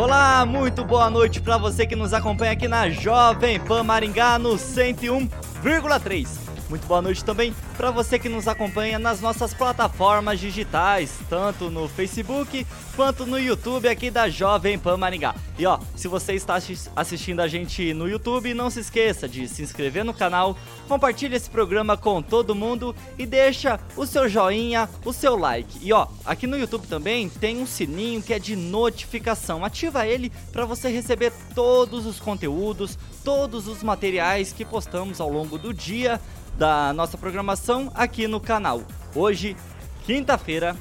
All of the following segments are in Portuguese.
Olá, muito boa noite para você que nos acompanha aqui na Jovem Pan Maringá no 101,3. Muito boa noite também para você que nos acompanha nas nossas plataformas digitais, tanto no Facebook quanto no YouTube aqui da Jovem Pan Maringá. E ó, se você está assistindo a gente no YouTube, não se esqueça de se inscrever no canal, compartilhe esse programa com todo mundo e deixa o seu joinha, o seu like. E ó, aqui no YouTube também tem um sininho que é de notificação. Ativa ele para você receber todos os conteúdos, todos os materiais que postamos ao longo do dia da nossa programação aqui no canal. Hoje, quinta-feira,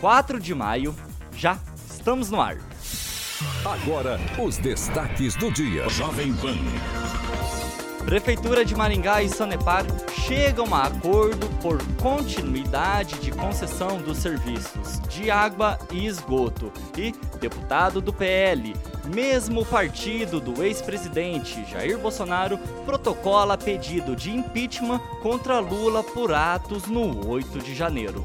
4 de maio, já estamos no ar. Agora, os destaques do dia. Jovem Pan. Prefeitura de Maringá e Sanepar chegam a acordo por continuidade de concessão dos serviços de água e esgoto. E deputado do PL, mesmo partido do ex-presidente Jair Bolsonaro, protocola pedido de impeachment contra Lula por atos no 8 de janeiro.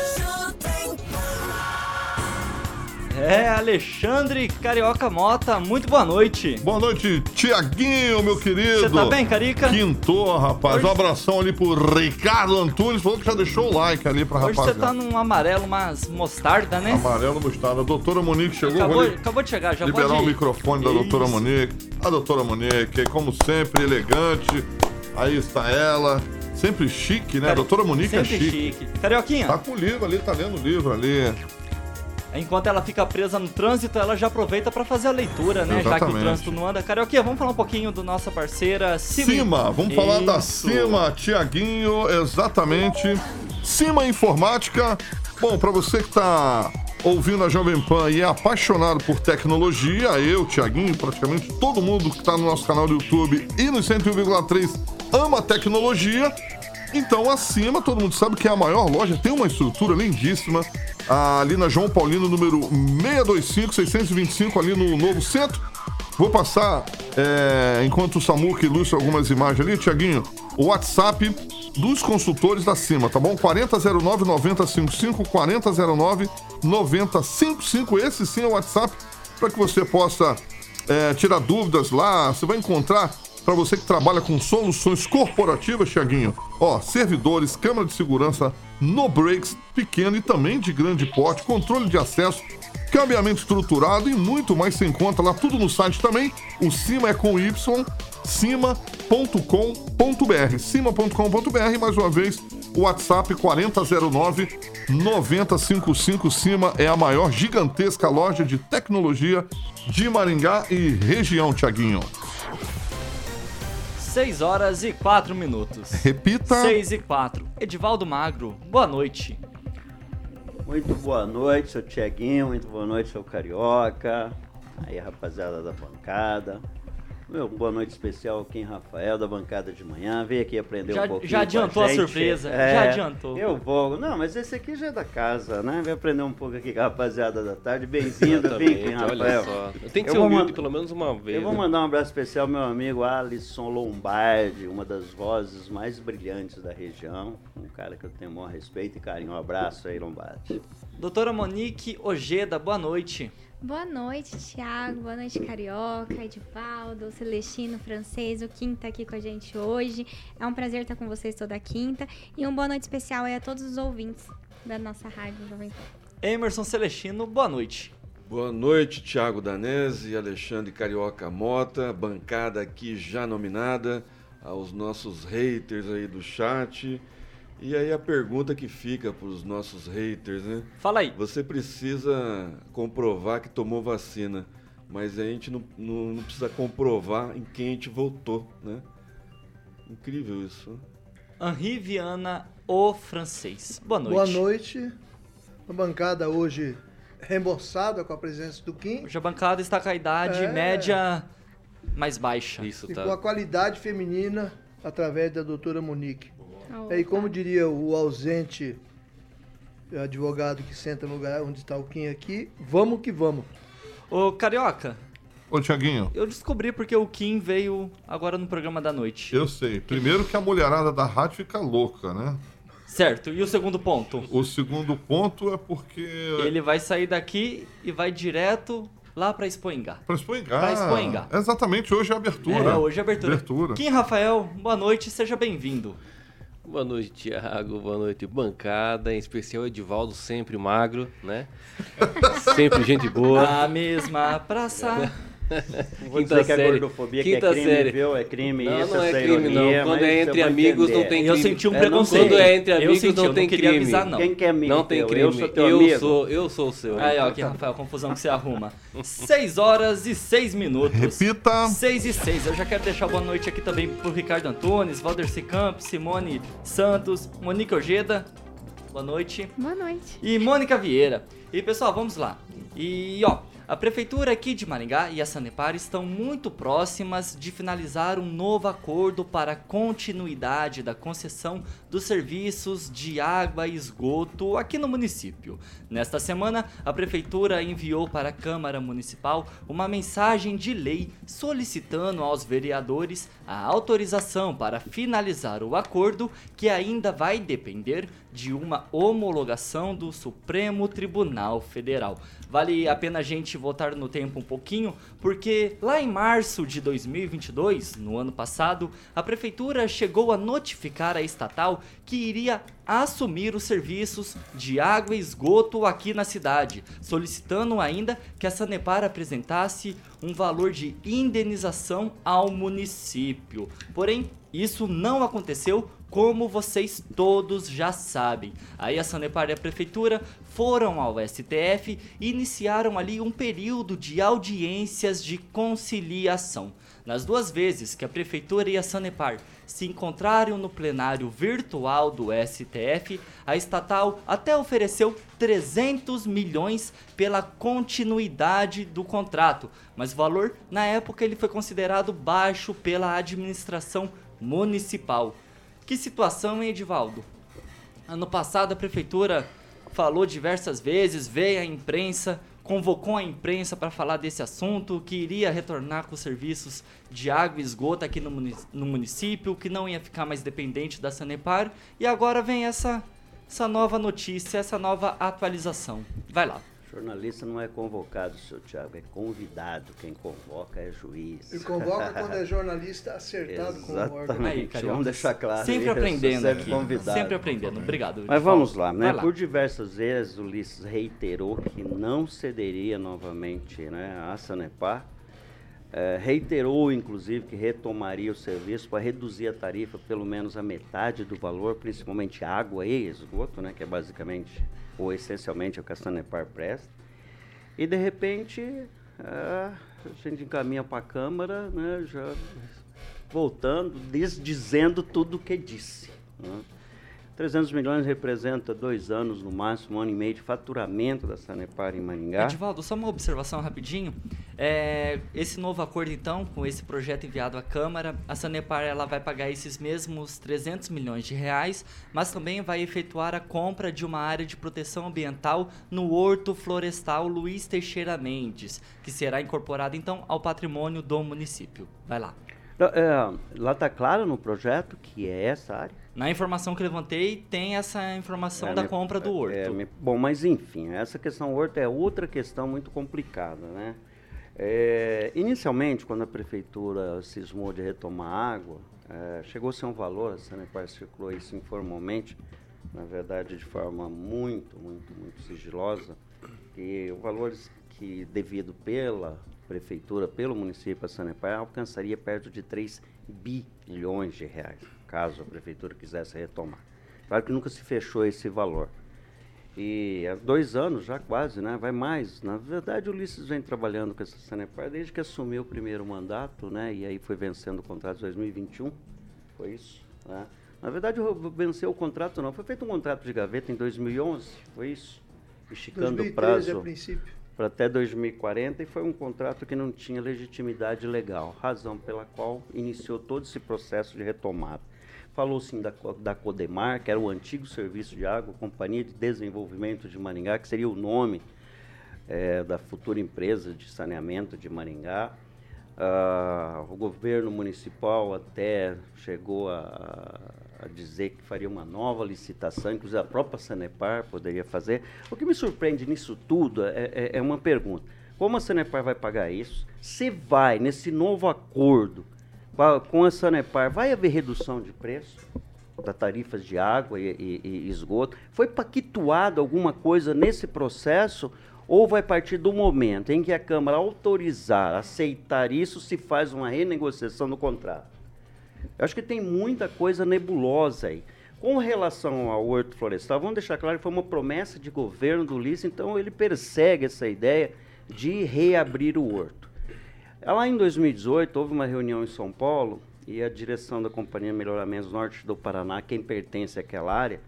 É, Alexandre Carioca Mota, muito boa noite. Boa noite, Tiaguinho, meu querido. Você tá bem, Carica? Quintou, rapaz. Hoje... Um abração ali pro Ricardo Antunes, falou que já deixou o like ali pra rapaz. Hoje você tá num amarelo, mas mostarda, né? Amarelo mostarda. A doutora Monique chegou. Acabou, acabou de chegar, já Liberar pode o microfone da doutora Monique. A doutora Monique, como sempre, elegante. Aí está ela. Sempre chique, né? Cari... doutora Monique é chique. chique. Carioquinha? Tá com o livro ali, tá lendo o livro ali. Enquanto ela fica presa no trânsito, ela já aproveita para fazer a leitura, né? Exatamente. Já que o trânsito não anda. Carioquinha, vamos falar um pouquinho do nossa parceira Cima. Cima, vamos Isso. falar da Cima, Tiaguinho, exatamente. Cima Informática. Bom, para você que tá ouvindo a Jovem Pan e é apaixonado por tecnologia, eu, Tiaguinho, praticamente todo mundo que está no nosso canal do YouTube e no 101,3 ama tecnologia. Então, acima, todo mundo sabe que é a maior loja, tem uma estrutura lindíssima, ali na João Paulino, número 625, 625, ali no Novo Centro. Vou passar, é, enquanto o Samuca ilustra algumas imagens ali, Tiaguinho, o WhatsApp dos consultores da CIMA, tá bom? 4009-9055, 4009-9055. Esse sim é o WhatsApp para que você possa é, tirar dúvidas lá. Você vai encontrar para você que trabalha com soluções corporativas, Tiaguinho. Ó, servidores, câmera de segurança, no breaks, pequeno e também de grande porte, controle de acesso, cambiamento estruturado e muito mais se encontra lá tudo no site também. O Cima é com Y, cima.com.br. cima.com.br, mais uma vez, o WhatsApp 4009 9055 Cima é a maior gigantesca loja de tecnologia de Maringá e região, Tiaguinho. 6 horas e 4 minutos. Repita. 6 e 4. Edivaldo Magro, boa noite. Muito boa noite, seu Tiaguinho. Muito boa noite, seu Carioca. Aí, rapaziada da bancada. Meu, boa noite especial aqui em Rafael, da bancada de manhã. Veio aqui aprender já, um pouquinho. Já adiantou a, a, surpresa, é, já adiantou. Eu vou. Não, mas esse aqui já é da casa, né? Vem aprender um pouco aqui com a rapaziada da tarde. Bem-vindo, vem aqui, Rafael. Tem que eu ser humilde pelo menos uma vez. Eu vou né? mandar um abraço especial ao meu amigo Alisson Lombardi, uma das vozes mais brilhantes da região. Um cara que eu tenho o maior respeito e carinho. Um abraço aí, Lombardi. Doutora Monique Ojeda, boa noite. Boa noite, Thiago. Boa noite, Carioca, Edivaldo, Celestino, Francês, o Kim tá aqui com a gente hoje. É um prazer estar com vocês toda quinta. E uma boa noite especial aí a todos os ouvintes da nossa rádio Jovem Pan. Emerson Celestino, boa noite. Boa noite, Thiago Danese, Alexandre Carioca Mota, bancada aqui já nominada, aos nossos haters aí do chat. E aí a pergunta que fica para os nossos haters, né? Fala aí. Você precisa comprovar que tomou vacina, mas a gente não, não, não precisa comprovar em quem a gente votou, né? Incrível isso. Henri Viana, o francês. Boa noite. Boa noite. A bancada hoje reembolsada com a presença do Kim. Hoje a bancada está com a idade É. média mais baixa. Isso, E tá. com a qualidade feminina através da doutora Monique. Opa. E como diria o ausente advogado que senta no lugar onde está o Kim aqui, vamos que vamos. Ô, Carioca, Ô, Tiaguinho, eu descobri porque o Kim veio agora no programa da noite. eu sei. Primeiro que a mulherada da rádio fica louca, né? Certo, e o segundo ponto? O segundo ponto é porque. Ele vai sair daqui e vai direto lá pra Expoingá. Pra Expoingá. Pra Expoingá. Exatamente, hoje é a abertura. É, hoje é abertura. Abertura. Kim Rafael, boa noite, seja bem-vindo. Boa noite, Thiago. Boa noite, bancada. Em especial, Edivaldo, sempre magro, né? sempre gente boa. A mesma praça. Não vou Quinta dizer que é série. gordofobia, que é Quinta crime, série. viu? É crime Não, isso, não é crime, não. ironia, Quando mas é eu entre amigos, não tem Eu crime. senti um É, não preconceito. Quando é entre eu amigos, senti, não eu tem não crime. avisar, não. Quem que é amigo Não tem crime. Eu sou teu eu amigo. sou, eu sou o seu. Aí, ó, aqui, Rafael, confusão que você arruma. 6 horas e 6 minutos. Repita. 6 e 6. Eu já quero deixar boa noite aqui também pro Ricardo Antunes, Valderci Campos, Simone Santos, Monique Ojeda. Boa noite. Boa noite. E Mônica Vieira. E pessoal, vamos lá. E ó, a prefeitura aqui de Maringá e a Sanepar estão muito próximas de finalizar um novo acordo para a continuidade da concessão dos serviços de água e esgoto aqui no município. Nesta semana, a prefeitura enviou para a Câmara Municipal uma mensagem de lei solicitando aos vereadores a autorização para finalizar o acordo, que ainda vai depender de uma homologação do Supremo Tribunal Federal. Vale a pena a gente voltar no tempo um pouquinho, porque lá em março de 2022, no ano passado, a prefeitura chegou a notificar a estatal que iria assumir os serviços de água e esgoto aqui na cidade, solicitando ainda que a Sanepar apresentasse um valor de indenização ao município. Porém, isso não aconteceu, como vocês todos já sabem. Aí a Sanepar e a prefeitura foram ao STF e iniciaram ali um período de audiências de conciliação. Nas duas vezes que a prefeitura e a Sanepar se encontraram no plenário virtual do STF, a estatal até ofereceu 300 milhões pela continuidade do contrato, mas o valor na época ele foi considerado baixo pela administração municipal. Que situação, hein, Edivaldo? Ano passado a prefeitura falou diversas vezes, veio à imprensa, convocou a imprensa para falar desse assunto, que iria retornar com os serviços de água e esgoto aqui no, no município, que não ia ficar mais dependente da Sanepar, e agora vem essa, essa nova notícia, essa nova atualização. Vai lá. Jornalista não é convocado, seu Tiago, é convidado. Quem convoca é juiz. E convoca quando é jornalista acertado com o órgão. Exatamente. Aí, Carioca. Vamos deixar claro. Sempre isso, aprendendo sempre aqui. convidado. Sempre aprendendo. Obrigado. Mas vamos lá, né? Lá. Por diversas vezes, o Ulisses reiterou que não cederia novamente né, à Sanepar. Eh, reiterou, inclusive, que retomaria o serviço para reduzir a tarifa pelo menos a metade do valor, principalmente água e esgoto, né, que é basicamente ou essencialmente o que a Sanepar presta. E, de repente, ah, a gente encaminha para a Câmara, né, já voltando, desdizendo tudo o que disse. né. 300 milhões representa dois anos, no máximo, um ano e meio de faturamento da Sanepar em Maringá. Edivaldo, só uma observação rapidinho. É, esse novo acordo, então, com esse projeto enviado à Câmara, a Sanepar ela vai pagar esses mesmos 300 milhões de reais, mas também vai efetuar a compra de uma área de proteção ambiental no Horto Florestal Luiz Teixeira Mendes, que será incorporada, então, ao patrimônio do município. Vai lá. Então, é, lá está claro no projeto que é essa área? Na informação que levantei, tem essa informação é, da me, compra do horto. É, me, bom, mas enfim, essa questão horto é outra questão muito complicada, né? É, inicialmente, quando a prefeitura cismou de retomar água, é, chegou-se a um valor, a Sanepar circulou isso informalmente, na verdade de forma muito, muito, muito sigilosa, que o valor que devido pela prefeitura, pelo município a Sanepar, alcançaria perto de 3 bilhões de reais caso a prefeitura quisesse retomar. Claro que nunca se fechou esse valor. E há dois anos já quase, né? Vai mais. Na verdade, o Ulisses vem trabalhando com essa Sanepar desde que assumiu o primeiro mandato, né? E aí foi vencendo o contrato de 2021. Foi isso, né? Na verdade, venceu o contrato não. Foi feito um contrato de gaveta em 2011, foi isso. Esticando o prazo para até 2040 e foi um contrato que não tinha legitimidade legal, razão pela qual iniciou todo esse processo de retomada. Falou sim da, da Codemar, que era o antigo serviço de água, Companhia de Desenvolvimento de Maringá, que seria o nome é, da futura empresa de saneamento de Maringá. Ah, o governo municipal até chegou a, a, dizer que faria uma nova licitação, inclusive a própria Sanepar poderia fazer. O que me surpreende nisso tudo é, é, é uma pergunta. Como a Sanepar vai pagar isso? Se vai, nesse novo acordo, com a Sanepar, vai haver redução de preço da tarifas de água e, e, e esgoto? Foi pactuado alguma coisa nesse processo ou vai partir do momento em que a Câmara autorizar, aceitar isso, se faz uma renegociação do contrato? Eu acho que tem muita coisa nebulosa aí. Com relação ao Horto Florestal, vamos deixar claro que foi uma promessa de governo do Ulisses, então ele persegue essa ideia de reabrir o Horto. Lá em 2018, houve uma reunião em São Paulo e a direção da Companhia Melhoramentos Norte do Paraná, quem pertence àquela área,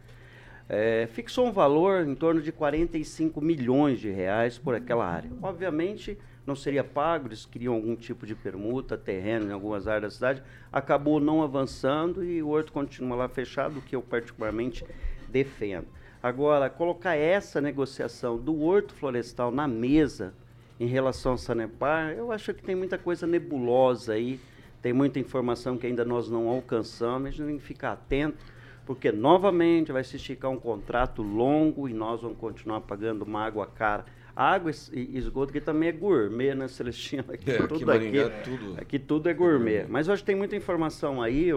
é, fixou um valor em torno de 45 milhões de reais por aquela área. Obviamente, não seria pago, eles queriam algum tipo de permuta, terreno em algumas áreas da cidade, acabou não avançando e o horto continua lá fechado, o que eu particularmente defendo. Agora, colocar essa negociação do horto florestal na mesa em relação ao Sanepar, eu acho que tem muita coisa nebulosa aí, tem muita informação que ainda nós não alcançamos, a gente tem que ficar atento, porque novamente vai se esticar um contrato longo e nós vamos continuar pagando uma água cara. Água e esgoto que também é gourmet, né, Celestino? Aqui, é, tudo aqui, aqui, tudo, aqui tudo é gourmet. Mas eu acho que tem muita informação aí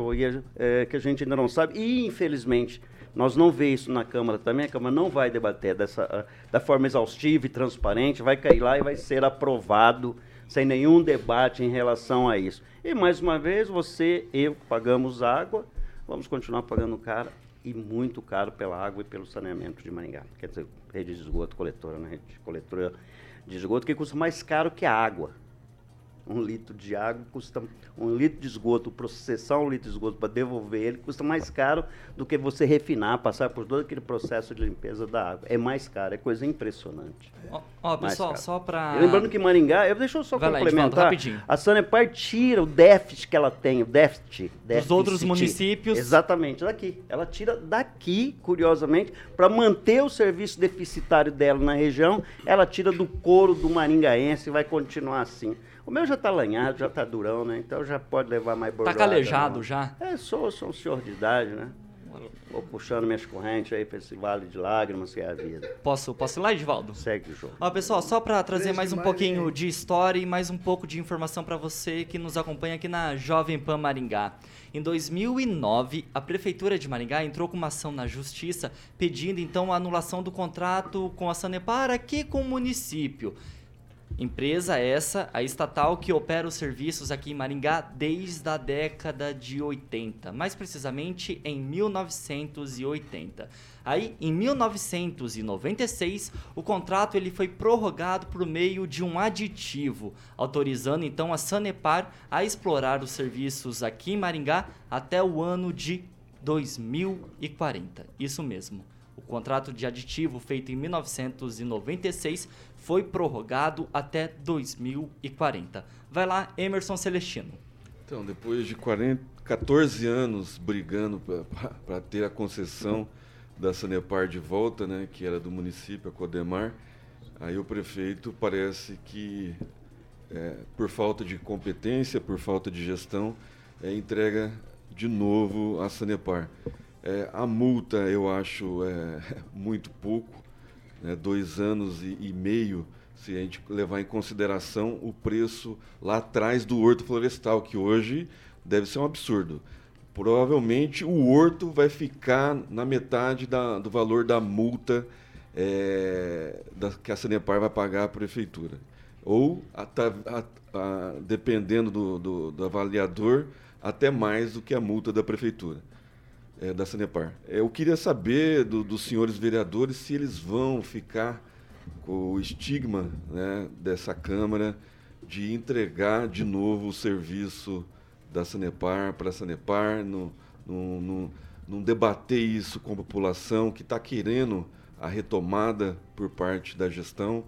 é, que a gente ainda não sabe. E, infelizmente, nós não vê isso na Câmara também, a Câmara não vai debater dessa, ah, da forma exaustiva e transparente, vai cair lá e vai ser aprovado sem nenhum debate em relação a isso. E mais uma vez, você, eu, pagamos água, vamos continuar pagando caro e muito caro pela água e pelo saneamento de Maringá. Quer dizer, rede de esgoto coletora, né? Rede de coletora de esgoto que custa mais caro que a água. Um litro de água custa um litro de esgoto, processar um litro de esgoto para devolver ele custa mais caro do que você refinar, passar por todo aquele processo de limpeza da água. É mais caro, é coisa impressionante. Ó, ó pessoal, só para lembrando que Maringá, eu deixa eu só Vai complementar. Lá, a Sanepar tira o déficit que ela tem, o déficit, déficit dos outros municípios. Exatamente, daqui. Ela tira daqui, curiosamente, para manter o serviço deficitário dela na região, ela tira do couro do maringaense e vai continuar assim. O meu já está lanhado, já está durão, né? Então já pode levar mais bordoada. Está calejado não. já? É, sou, sou um senhor de idade, né? Vou puxando minhas correntes aí para esse vale de lágrimas que é a vida. Posso, posso ir lá, Edvaldo? Segue o jogo. Ó, pessoal, só para trazer mais um pouquinho de história e mais um pouco de informação para você que nos acompanha aqui na Jovem Pan Maringá. Em 2009, a Prefeitura de Maringá entrou com uma ação na Justiça pedindo então a anulação do contrato com a Sanepar aqui com o município. Empresa essa, a estatal que opera os serviços aqui em Maringá desde a década de 80, mais precisamente em 1980. Aí, em 1996, o contrato ele foi prorrogado por meio de um aditivo, autorizando então a Sanepar a explorar os serviços aqui em Maringá até o ano de 2040. Isso mesmo. O contrato de aditivo feito em 1996 foi prorrogado até 2040. Vai lá, Emerson Celestino. Então, depois de 40, 14 anos brigando para ter a concessão da Sanepar de volta, né, que era do município, a Codemar, aí o prefeito parece que, é, por falta de competência, por falta de gestão, é, entrega de novo a Sanepar. É, a multa eu acho é, muito pouco, né, dois anos e, e, meio, se a gente levar em consideração o preço lá atrás do horto florestal, que hoje deve ser um absurdo. Provavelmente o horto vai ficar na metade da, do valor da multa é, da, que a Sanepar vai pagar à prefeitura. Ou, a, a, a, dependendo do, do, do avaliador, até mais do que a multa da prefeitura, é, da Sanepar. É, eu queria saber do, dos senhores vereadores se eles vão ficar com o estigma né, dessa Câmara de entregar de novo o serviço da Sanepar para a Sanepar, não, não, não debater isso com a população que está querendo a retomada por parte da gestão,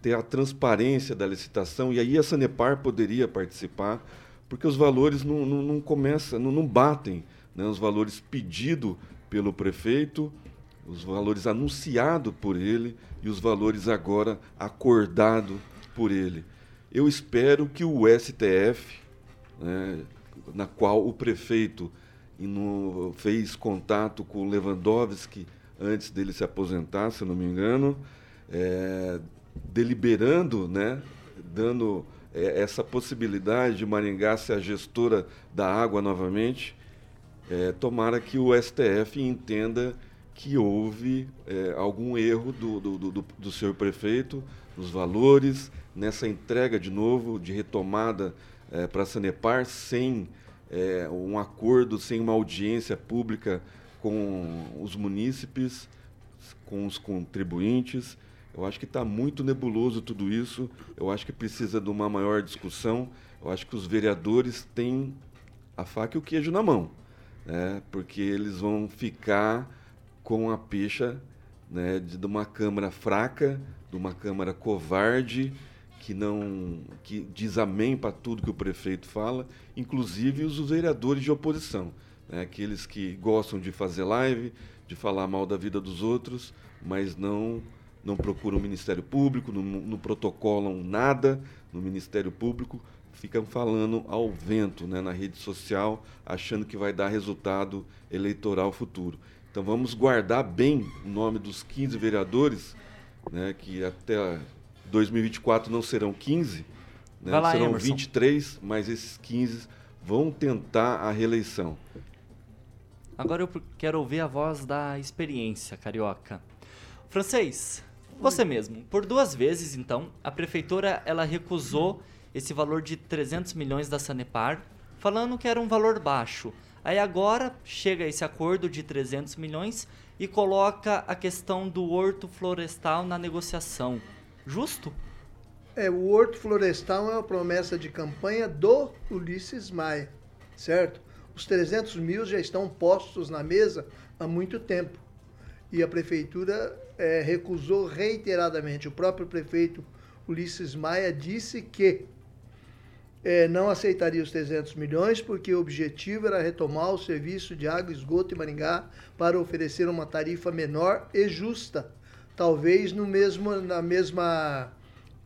ter a transparência da licitação, e aí a Sanepar poderia participar porque os valores não, não, não começam, não, não batem. Né? Os valores pedidos pelo prefeito, os valores anunciados por ele e os valores agora acordados por ele. Eu espero que o STF, né, na qual o prefeito fez contato com Lewandowski antes dele se aposentar, se não me engano, é, deliberando, né, dando é, essa possibilidade de Maringá ser a gestora da água novamente, é, tomara que o STF entenda que houve é, algum erro do, do, do, do senhor prefeito nos valores, nessa entrega de novo, de retomada é, para a Sanepar, sem é, um acordo, sem uma audiência pública com os munícipes, com os contribuintes. Eu acho que está muito nebuloso tudo isso. Eu acho que precisa de uma maior discussão. Eu acho que os vereadores têm a faca e o queijo na mão, né? porque eles vão ficar com a pecha né, de uma Câmara fraca, de uma Câmara covarde, que não que diz amém para tudo que o prefeito fala, inclusive os vereadores de oposição, né, aqueles que gostam de fazer live, de falar mal da vida dos outros, mas não não procuram o Ministério Público, não, não protocolam nada no Ministério Público, ficam falando ao vento né, na rede social, achando que vai dar resultado eleitoral futuro. Então vamos guardar bem o nome dos 15 vereadores, né, que até 2024 não serão 15, né, lá, serão Emerson. 23, mas esses 15 vão tentar a reeleição. Agora eu quero ouvir a voz da experiência, carioca. Francês, você mesmo. Por duas vezes, então, a prefeitura ela recusou esse valor de 300 milhões da Sanepar, falando que era um valor baixo. Aí agora chega esse acordo de 300 milhões e coloca a questão do horto florestal na negociação. Justo? É, o horto florestal é uma promessa de campanha do Ulisses Maia, certo? Os 300 mil já estão postos na mesa há muito tempo. E a prefeitura é, recusou reiteradamente. O próprio prefeito Ulisses Maia disse que é, não aceitaria os 300 milhões porque o objetivo era retomar o serviço de água e esgoto em Maringá para oferecer uma tarifa menor e justa, talvez no mesmo, na mesma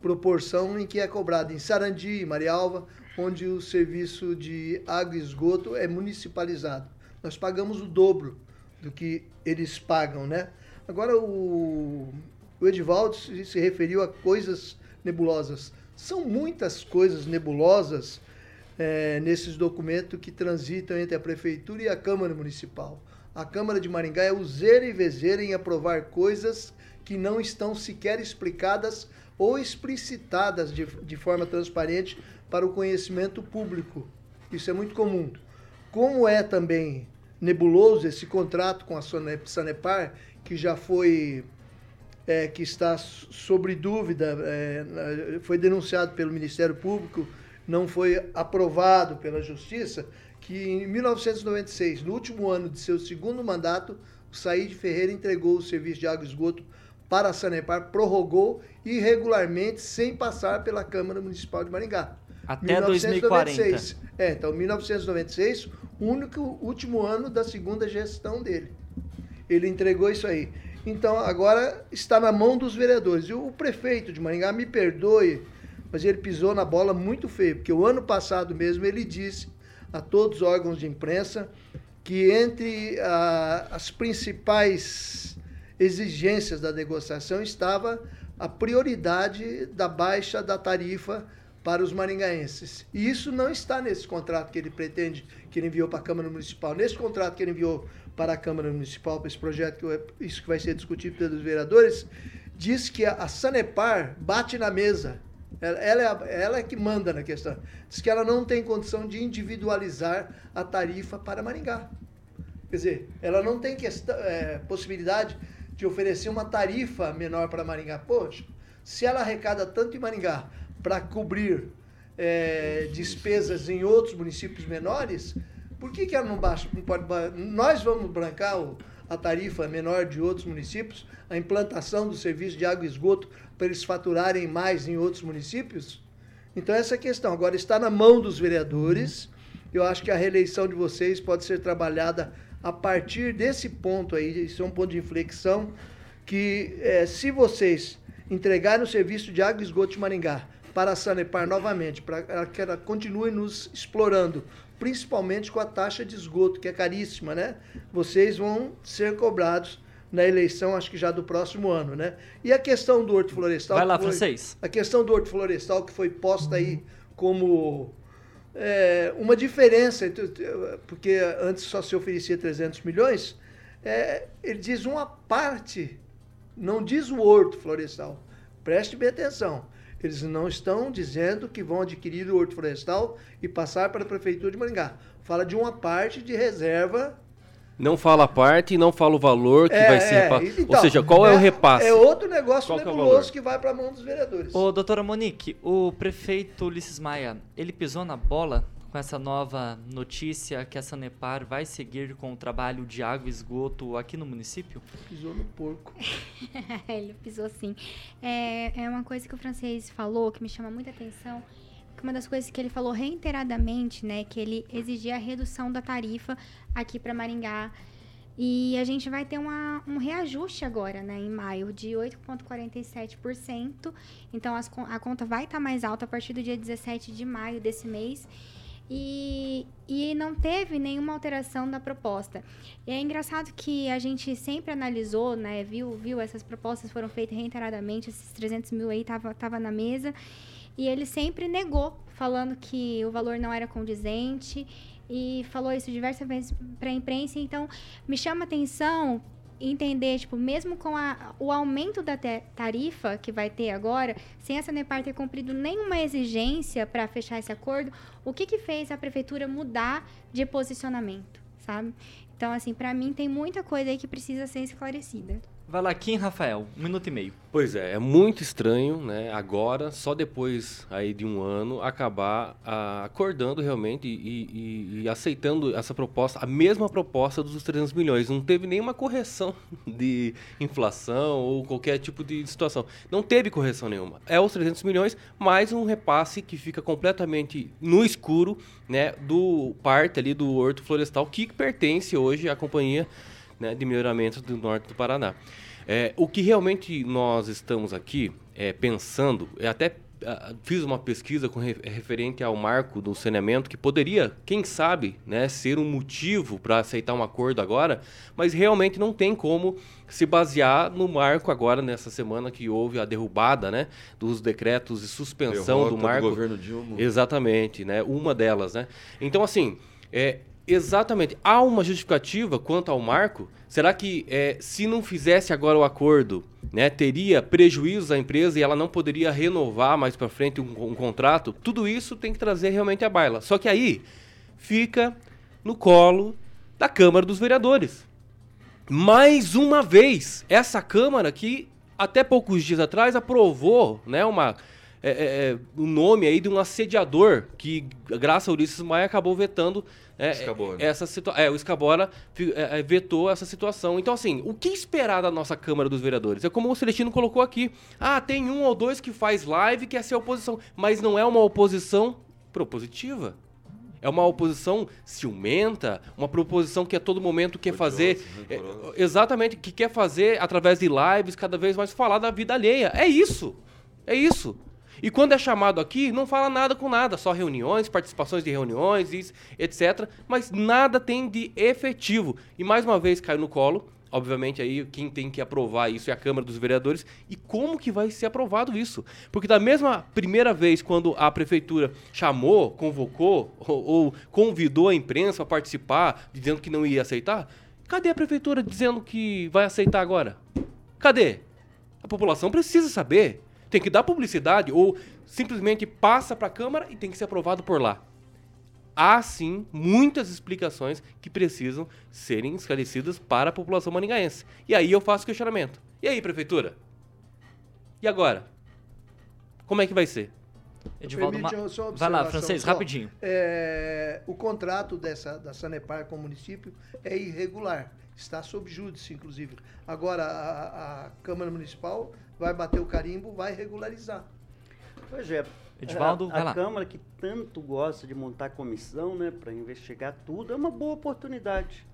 proporção em que é cobrado em Sarandi e Marialva, onde o serviço de água e esgoto é municipalizado. Nós pagamos o dobro do que eles pagam, né? Agora, o, o Edivaldo se, referiu a coisas nebulosas. São muitas coisas nebulosas é, nesses documentos que transitam entre a Prefeitura e a Câmara Municipal. A Câmara de Maringá é useira e vezeira em aprovar coisas que não estão sequer explicadas ou explicitadas de, de forma transparente para o conhecimento público. Isso é muito comum. Como é também nebuloso esse contrato com a Sanepar, que já foi é, que está sobre dúvida, é, foi denunciado pelo Ministério Público, não foi aprovado pela Justiça, que em 1996, no último ano de seu segundo mandato, o Saíde Ferreira entregou o serviço de água e esgoto para a Sanepar, prorrogou irregularmente, sem passar pela Câmara Municipal de Maringá. Até 1996. 2040. É, então 1996, o único último ano da segunda gestão dele. Ele entregou isso aí. Então agora está na mão dos vereadores. E o prefeito de Maringá, me perdoe, mas ele pisou na bola muito feio, porque o ano passado mesmo ele disse a todos os órgãos de imprensa que entre ah, as principais exigências da negociação estava a prioridade da baixa da tarifa para os maringaenses. E isso não está nesse contrato que ele pretende, que ele enviou para a Câmara Municipal. Nesse contrato que ele enviou para a Câmara Municipal, para esse projeto, que isso que vai ser discutido pelos vereadores, diz que a Sanepar bate na mesa. Ela, ela, é, a, ela é que manda na questão. Diz que ela não tem condição de individualizar a tarifa para Maringá. Quer dizer, ela não tem questão, é, possibilidade de oferecer uma tarifa menor para Maringá. Poxa, se ela arrecada tanto em Maringá para cobrir é, despesas em outros municípios menores, por que, que ela não baixa? Não pode, nós vamos brancar o, a tarifa menor de outros municípios, a implantação do serviço de água e esgoto para eles faturarem mais em outros municípios? Então, essa questão agora está na mão dos vereadores. Eu acho que a reeleição de vocês pode ser trabalhada a partir desse ponto aí, isso é um ponto de inflexão, que é, se vocês entregarem o serviço de água e esgoto de Maringá para a Sanepar novamente, para que ela continue nos explorando, principalmente com a taxa de esgoto, que é caríssima, né? Vocês vão ser cobrados na eleição, acho que já do próximo ano, né? E a questão do horto florestal... Vai lá, foi, francês. A questão do horto florestal que foi posta aí como é, uma diferença, porque antes só se oferecia 300 milhões, é, ele diz uma parte, não diz o horto florestal. Preste bem atenção. Eles não estão dizendo que vão adquirir o horto florestal e passar para a Prefeitura de Maringá. Fala de uma parte de reserva não fala a parte e não fala o valor que é, vai ser repassado. Então, Ou seja, qual é, é, o repasse? É outro negócio qual nebuloso que, é que vai para a mão dos vereadores. Ô, doutora Monique, o prefeito Ulisses Maia, ele pisou na bola com essa nova notícia que a Sanepar vai seguir com o trabalho de água e esgoto aqui no município? Pisou no porco. ele pisou sim. É, é uma coisa que o francês falou que me chama muita atenção uma das coisas que ele falou reiteradamente, né, que ele exigia a redução da tarifa aqui para Maringá. E a gente vai ter uma, um reajuste agora, né, em maio, de 8,47%. Então as, a conta vai estar tá mais alta a partir do dia 17 de maio desse mês. E, e não teve nenhuma alteração da proposta. E é engraçado que a gente sempre analisou, né, viu, viu essas propostas foram feitas reiteradamente, esses 300 mil aí tava, tava na mesa. E ele sempre negou, falando que o valor não era condizente e falou isso diversas vezes para a imprensa. Então, me chama atenção entender, tipo, mesmo com a, o aumento da tarifa que vai ter agora, sem a Sanepar ter cumprido nenhuma exigência para fechar esse acordo, o que que fez a prefeitura mudar de posicionamento, sabe? Então, assim, para mim tem muita coisa aí que precisa ser esclarecida. Vai lá, Kim Rafael, um minuto e meio. Pois é, é muito estranho, né? Agora, só depois aí de um ano, acabar ah, acordando realmente e, e, e, aceitando essa proposta, a mesma proposta dos 300 milhões. Não teve nenhuma correção de inflação ou qualquer tipo de situação. Não teve correção nenhuma. É os 300 milhões mais um repasse que fica completamente no escuro, né? Do parte ali do Horto Florestal, que pertence hoje à companhia né, de melhoramento do norte do Paraná. É, o que realmente nós estamos aqui é, pensando, é até uh, fiz uma pesquisa com referente ao marco do saneamento que poderia, quem sabe, né, ser um motivo para aceitar um acordo agora, mas realmente não tem como se basear no marco agora nessa semana que houve a derrubada, né, dos decretos de suspensão Derrota do marco. Do governo Dilma. Exatamente, né, uma delas, né. Então assim, é, Exatamente. Há uma justificativa quanto ao marco? Será que é, se não fizesse agora o acordo, né, teria prejuízos à empresa e ela não poderia renovar mais para frente um, um, contrato? Tudo isso tem que trazer realmente a baila. Só que aí fica no colo da Câmara dos Vereadores. Mais uma vez, essa Câmara que até poucos dias atrás aprovou né, uma é, é, é, o nome aí de um assediador que, graças ao Ulisses Maia, acabou vetando é, essa situação. É, o Escabora é, é, vetou essa situação. Então, assim, o que esperar da nossa Câmara dos Vereadores? É como o Celestino colocou aqui. Ah, tem um ou dois que faz live que é ser oposição, mas não é uma oposição propositiva. É uma oposição ciumenta, uma proposição que a todo momento quer fazer. É, exatamente, que quer fazer através de lives cada vez mais falar da vida alheia. É isso. É isso. E quando é chamado aqui, não fala nada com nada, só reuniões, participações de reuniões, etc. Mas nada tem de efetivo. E mais uma vez caiu no colo. Obviamente aí quem tem que aprovar isso é a Câmara dos Vereadores. E como que vai ser aprovado isso? Porque da mesma primeira vez quando a prefeitura chamou, convocou ou, ou convidou a imprensa a participar, dizendo que não ia aceitar, cadê a prefeitura dizendo que vai aceitar agora? Cadê? A população precisa saber. Tem que dar publicidade ou simplesmente passa para a Câmara e tem que ser aprovado por lá. Há sim muitas explicações que precisam serem esclarecidas para a população maringaense. E aí eu faço questionamento. E aí, prefeitura? E agora? Como é que vai ser? Edivaldo, uma vai lá, francês, só. rapidinho. É, o contrato dessa, da Sanepar com o município é irregular. Está sob júdice, inclusive. Agora, a, a Câmara Municipal vai bater o carimbo, vai regularizar. Pois é. Edivaldo, a, a. Câmara que tanto gosta de montar comissão, né, para investigar tudo, é uma boa oportunidade.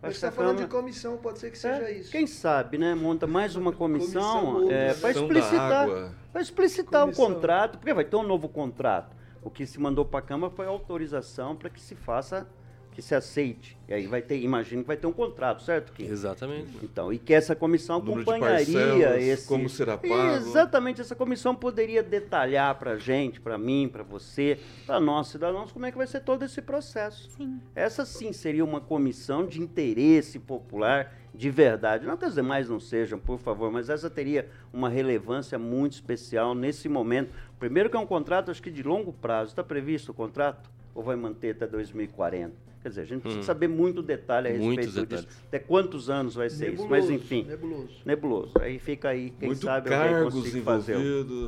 Mas está falando de Câmara- comissão, pode ser que seja É, isso. Quem sabe, né? Monta mais uma comissão Comissão é, para explicitar, pra explicitar o Comissão. contrato, porque vai ter um novo contrato. O que se mandou para a Câmara foi autorização para que se faça, que se aceite. E aí vai ter, imagino que vai ter um contrato, certo, Kim? Exatamente. Então, e que essa comissão Número de acompanharia parcelas, esse. como será pago. Exatamente, essa comissão poderia detalhar para gente, para mim, para você, para nós cidadãos, como é que vai ser todo esse processo. Sim. Essa sim seria uma comissão de interesse popular de verdade. Não que as demais não sejam, por favor, mas essa teria uma relevância muito especial nesse momento. Primeiro que é um contrato, acho que de longo prazo. Está previsto o contrato? Ou vai manter até 2040? Quer dizer, a gente precisa Hum. saber muito detalhe a respeito detalhes. disso. Até quantos anos vai ser isso? Mas enfim, Nebuloso. nebuloso. Aí fica aí, quem Muito sabe alguém consiga fazer,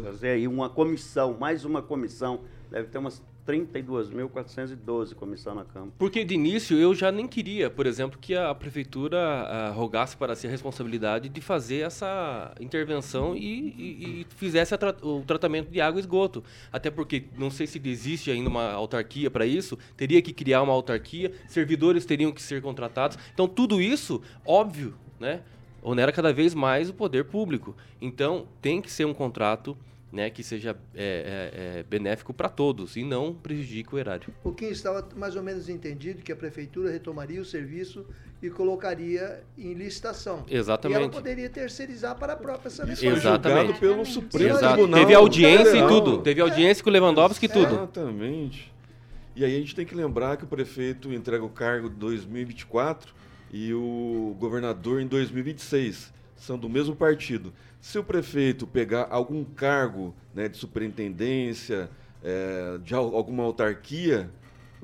fazer aí uma comissão, mais uma comissão. Deve ter umas 32.412 comissão na Câmara. Porque de início eu já nem queria, por exemplo, que a prefeitura ah, rogasse para si a responsabilidade de fazer essa intervenção e, e- e fizesse a tra- o tratamento de água e esgoto. Até porque não sei se existe ainda uma autarquia para isso, teria que criar uma autarquia, servidores teriam que ser contratados. Então tudo isso, óbvio, né? Onera cada vez mais o poder público. Então tem que ser um contrato né, que seja é, é, é, benéfico para todos e não prejudique o erário. O Kim estava mais ou menos entendido que a prefeitura retomaria o serviço e colocaria em licitação. E ela Exatamente. poderia terceirizar para a própria Sanepar. Exatamente. julgado pelo Supremo Exato. Tribunal Teve audiência Federal. e tudo. Teve audiência com o Lewandowski e tudo. Exatamente. E aí a gente tem que lembrar que o prefeito entrega o cargo em 2024 e o governador em 2026. São do mesmo partido. Se o prefeito pegar algum cargo né, de superintendência, eh, de al- alguma autarquia,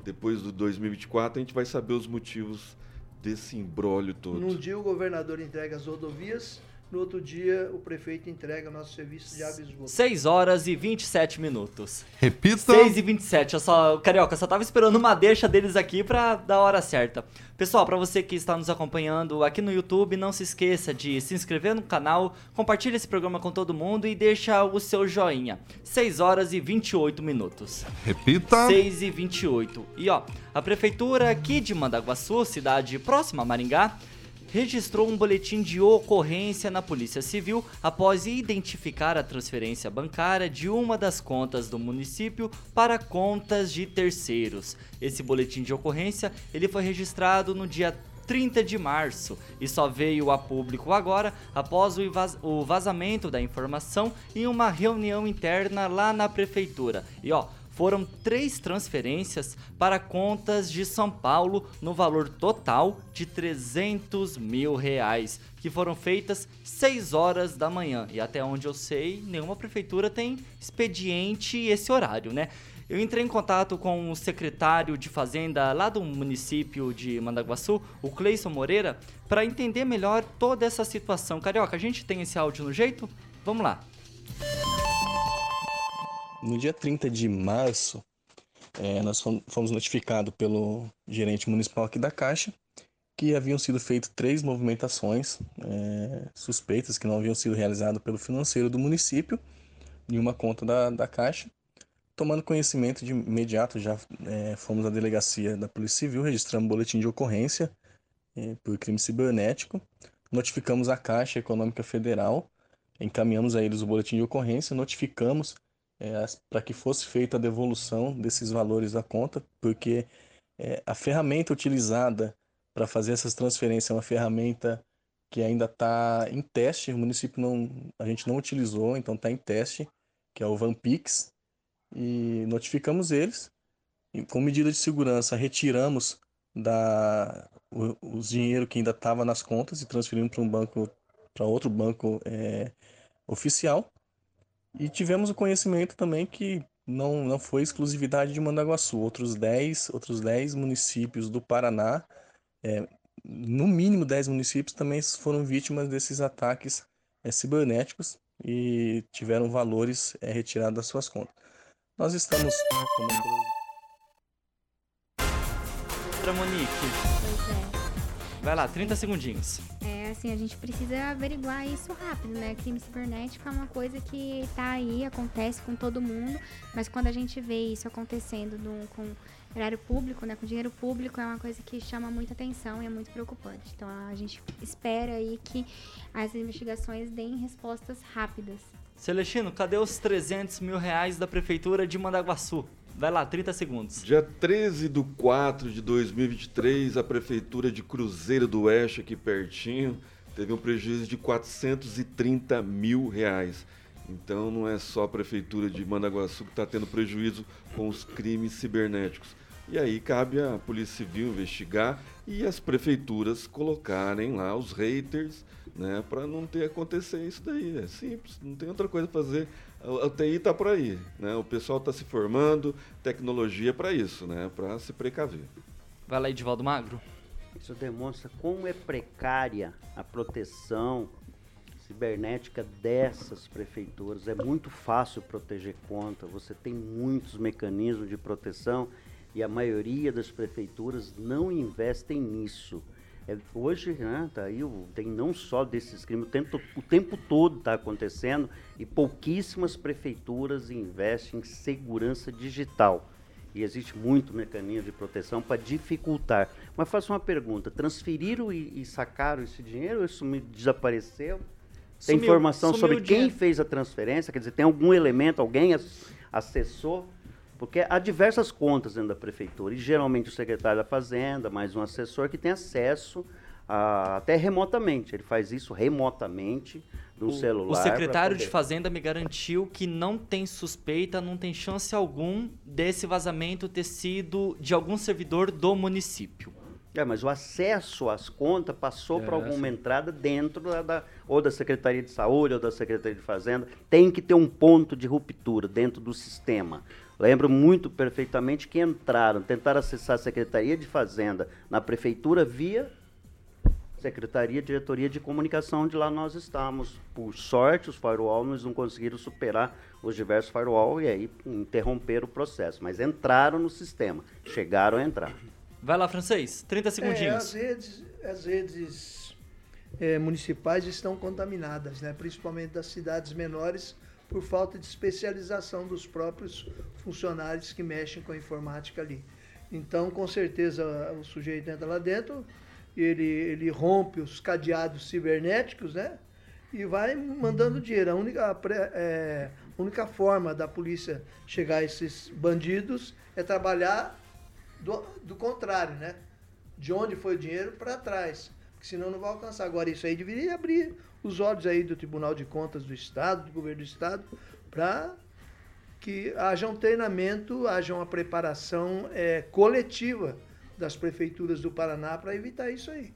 depois do 2024, a gente vai saber os motivos desse imbróglio todo. Num dia o governador entrega as rodovias, no outro dia o prefeito entrega nosso serviço de água e esgoto. 6 horas e 27 minutos. Repita. 6 e 27, eu só, Carioca, eu só tava esperando uma deixa deles aqui pra dar a hora certa. Pessoal, pra você que está nos acompanhando aqui no YouTube, não se esqueça de se inscrever no canal, compartilhe esse programa com todo mundo e deixa o seu joinha. 6 horas e 28 minutos. Repita. 6 e 28. E ó, a prefeitura aqui de Mandaguaçu, cidade próxima a Maringá, registrou um boletim de ocorrência na Polícia Civil após identificar a transferência bancária de uma das contas do município para contas de terceiros. Esse boletim de ocorrência, ele foi registrado no dia 30 de março e só veio a público agora após o invas- o vazamento da informação em uma reunião interna lá na prefeitura. E ó, foram três transferências para contas de São Paulo no valor total de 300 mil reais, que foram feitas 6 horas da manhã. E até onde eu sei, nenhuma prefeitura tem expediente esse horário, né? Eu entrei em contato com o secretário de Fazenda lá do município de Mandaguaçu, o Cleison Moreira, para entender melhor toda essa situação. Carioca, a gente tem esse áudio no jeito? Vamos lá. No dia 30 de março, eh, nós fom- fomos notificados pelo gerente municipal aqui da Caixa que haviam sido feitas três movimentações eh, suspeitas que não haviam sido realizadas pelo financeiro do município em uma conta da, da Caixa. Tomando conhecimento de imediato, já eh, fomos à delegacia da Polícia Civil, registramos um boletim de ocorrência eh, por crime cibernético, notificamos a Caixa Econômica Federal, encaminhamos a eles o boletim de ocorrência, notificamos é, para que fosse feita a devolução desses valores da conta, porque é, a ferramenta utilizada para fazer essas transferências é uma ferramenta que ainda está em teste, o município não, a gente não utilizou, então está em teste, que é o Vampix, e notificamos eles, e com medida de segurança retiramos da os dinheiro que ainda estava nas contas e transferimos para um banco, para outro banco é, oficial, e tivemos o conhecimento também que não, não foi exclusividade de Mandaguaçu. Outros 10, outros 10 municípios do Paraná, é, no mínimo 10 municípios, também foram vítimas desses ataques é, cibernéticos e tiveram valores é, retirados das suas contas. Nós estamos tomando. Monique. Pois é. Vai lá, 30 segundinhos. É, assim, a gente precisa averiguar isso rápido, né? Crime cibernético é uma coisa que tá aí, acontece com todo mundo, mas quando a gente vê isso acontecendo no, com erário público, né, com dinheiro público, é uma coisa que chama muita atenção e é muito preocupante. Então a gente espera aí que as investigações deem respostas rápidas. Celestino, cadê os 300 mil reais da Prefeitura de Mandaguaçu? Vai lá, 30 segundos. Dia 13 de 4 de 2023, a Prefeitura de Cruzeiro do Oeste, aqui pertinho, teve um prejuízo de 430 mil reais. Então não é só a Prefeitura de Mandaguaçu que está tendo prejuízo com os crimes cibernéticos. E aí cabe à Polícia Civil investigar e as prefeituras colocarem lá os haters, né, para não ter acontecer isso daí. É simples, não tem outra coisa a fazer. A, TI está por aí, né? O pessoal está se formando, tecnologia para isso, né, para se precaver. Vai lá, Edivaldo Magro. Isso demonstra como é precária a proteção cibernética dessas prefeituras. É muito fácil proteger conta, você tem muitos mecanismos de proteção e a maioria das prefeituras não investem nisso. É, hoje, né, tá aí, tem não só desses crimes, o tempo, o tempo todo está acontecendo e pouquíssimas prefeituras investem em segurança digital. E existe muito mecanismo de proteção para dificultar. Mas faço uma pergunta: transferiram e, e sacaram esse dinheiro? Isso me desapareceu? Tem Sumiu, informação sumiu sobre quem fez a transferência? Quer dizer, tem algum elemento, alguém ac- acessou? Porque há diversas contas dentro da prefeitura, e geralmente o secretário da Fazenda, mais um assessor que tem acesso a- até remotamente. Ele faz isso remotamente no O- celular. O secretário de Fazenda me garantiu que não tem suspeita, não tem chance algum desse vazamento ter sido de algum servidor do município. É, mas o acesso às contas passou É, para alguma sim. entrada dentro da, da- ou da Secretaria de Saúde ou da Secretaria de Fazenda. Tem que ter um ponto de ruptura dentro do sistema. Lembro muito perfeitamente que entraram, tentaram acessar a Secretaria de Fazenda na Prefeitura via Secretaria, Diretoria de Comunicação, onde lá nós estamos. Por sorte, os firewall nós não conseguiram superar os diversos firewall e aí interromperam o processo. Mas entraram no sistema, chegaram a entrar. Vai lá, francês, 30 É, as segundinhos. redes, as redes é, municipais estão contaminadas, né? principalmente das cidades menores, por falta de especialização dos próprios funcionários que mexem com a informática ali. Então, com certeza, o sujeito entra lá dentro, ele, ele rompe os cadeados cibernéticos, né? E vai mandando dinheiro. A única, é, única forma da polícia chegar a esses bandidos é trabalhar do, do contrário, né? De onde foi o dinheiro para trás. Porque senão não vai alcançar. Agora, isso aí deveria abrir os olhos aí do Tribunal de Contas do Estado, do governo do Estado, para que haja um treinamento, haja uma preparação é, coletiva das prefeituras do Paraná para evitar isso aí.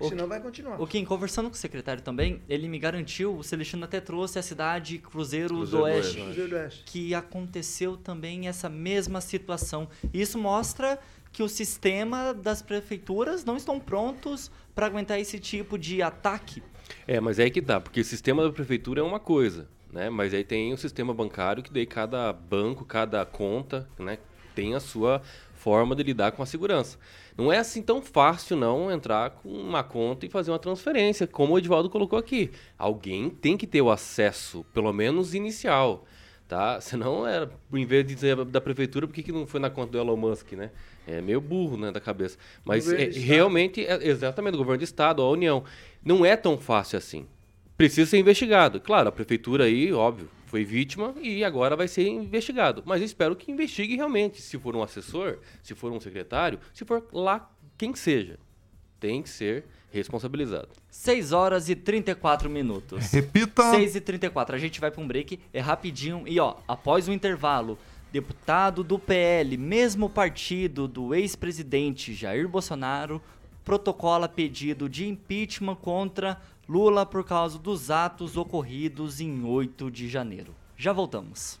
O Senão vai continuar. O Kim, conversando com o secretário também, ele me garantiu, o Celestino até trouxe a cidade Cruzeiro, Cruzeiro do do Oeste, Oeste. Cruzeiro do Oeste. que aconteceu também essa mesma situação. Isso mostra que o sistema das prefeituras não estão prontos para aguentar esse tipo de ataque. É, mas é aí que tá, porque o sistema da prefeitura é uma coisa, né? Mas aí tem o sistema bancário que daí cada banco, cada conta, né, tem a sua forma de lidar com a segurança. Não é assim tão fácil não entrar com uma conta e fazer uma transferência, como o Edivaldo colocou aqui. Alguém tem que ter o acesso, pelo menos inicial, tá? Senão era, em vez de dizer da prefeitura, por que, que não foi na conta do Elon Musk, né? É meio burro, né, da cabeça. Mas é, realmente, é, exatamente, o governo do estado, a União, não é tão fácil assim. Precisa ser investigado. Claro, a prefeitura aí, óbvio, foi vítima e agora vai ser investigado. Mas eu espero que investigue realmente, se for um assessor, se for um secretário, se for lá quem seja. Tem que ser responsabilizado. 6 horas e 34 minutos. Repita. 6 e 34. A gente vai para um break, é rapidinho. E ó, após o intervalo, deputado do PL, mesmo partido do ex-presidente Jair Bolsonaro, protocola pedido de impeachment contra Lula por causa dos atos ocorridos em 8 de janeiro. Já voltamos.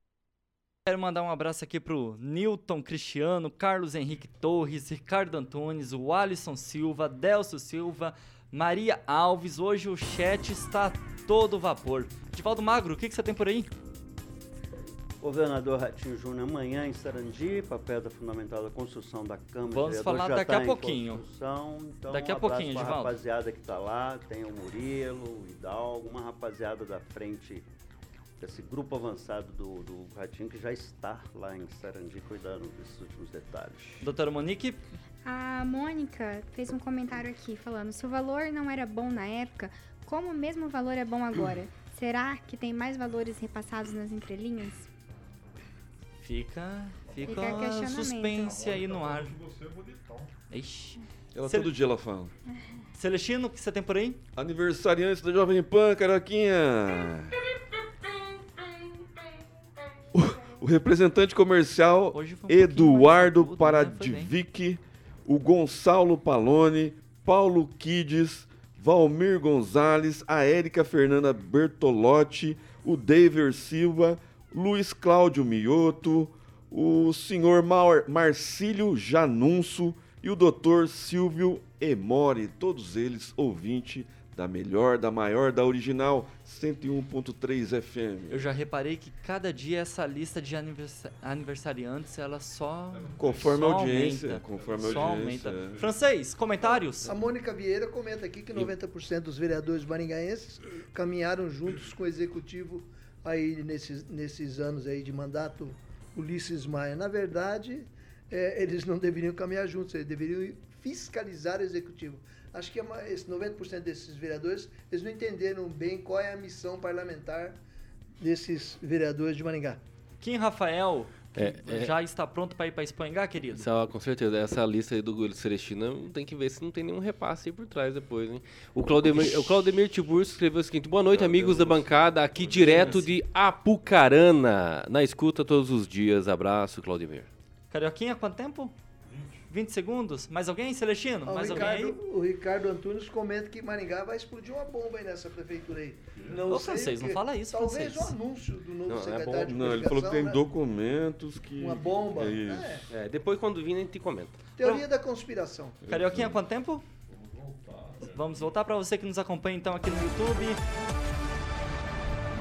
Quero mandar um abraço aqui pro Newton Cristiano, Carlos Henrique Torres, Ricardo Antunes, o Alisson Silva, Delcio Silva, Maria Alves. Hoje o chat está todo vapor. Divaldo Magro, o que, que você tem por aí? Governador Ratinho Júnior amanhã em Sarandi, papel da fundamental da construção da Câmara. Vamos falar daqui tá a pouquinho. Então, daqui a um pouquinho, abraço pra Divaldo. rapaziada que está lá, tem o Murilo, o Hidalgo, uma rapaziada da frente desse grupo avançado do, do Ratinho que já está lá em Sarandi cuidando desses últimos detalhes. Doutora Monique, A Mônica fez um comentário aqui falando: se o valor não era bom na época, como o mesmo valor é bom agora? Será que tem mais valores repassados nas entrelinhas? fica, fica, Fica questionamento. suspense aí no ar. Ixi. Ela Cel- todo dia ela fala. Celestino, o que você tem por aí? Aniversariante da Jovem Pan, Caroquinha. O, representante comercial um Eduardo mais agudo, né? Paradivic, o Gonçalo Palone, Paulo Kides, Valmir Gonzalez, a Érica Fernanda Bertolotti, o David Silva, Luiz Cláudio Mioto, o senhor Mar Marcílio Janunço e o doutor Silvio Emori, todos eles ouvinte da melhor, da maior, da original 101.3 FM. Eu já reparei que cada dia essa lista de aniversa- aniversariantes, ela só. Conforme a só audiência, aumenta, conforme a só audiência, aumenta. é. Francês, comentários? A Mônica Vieira comenta aqui que 90% dos vereadores maringaenses caminharam juntos com o executivo aí nesses, nesses anos aí de mandato Ulisses Maia. Na verdade, eh, eles não deveriam caminhar juntos, eles deveriam fiscalizar o executivo. Acho que ma- esse 90% desses vereadores, eles não entenderam bem qual é a missão parlamentar desses vereadores de Maringá. Kim Rafael, que É, é. já está pronto para ir para Espanhar, querido? Essa- com certeza, essa lista aí do Guilherme Celestino tem que ver se não tem nenhum repasse aí por trás depois, hein? O Claudemir, o Claudemir Tiburcio escreveu o seguinte: Boa noite, amigos da bancada, aqui direto de Apucarana. Na escuta todos os dias. Abraço, Claudemir. Carioquinha, quanto tempo? 20 segundos? Mais alguém, Celestino? Ah, o, Mais alguém Ricardo, aí? o Ricardo Antunes comenta que Maringá vai explodir uma bomba aí nessa prefeitura aí. Não Ô, sei francês, não fala isso, Talvez francês. o anúncio do novo Não, é secretário de Não, ele falou que tem né? documentos que. Uma bomba. É isso. É, É, depois quando vir a gente comenta. teoria da conspiração. Carioquinha, quanto tempo? Vamos voltar para você que nos acompanha então aqui no YouTube.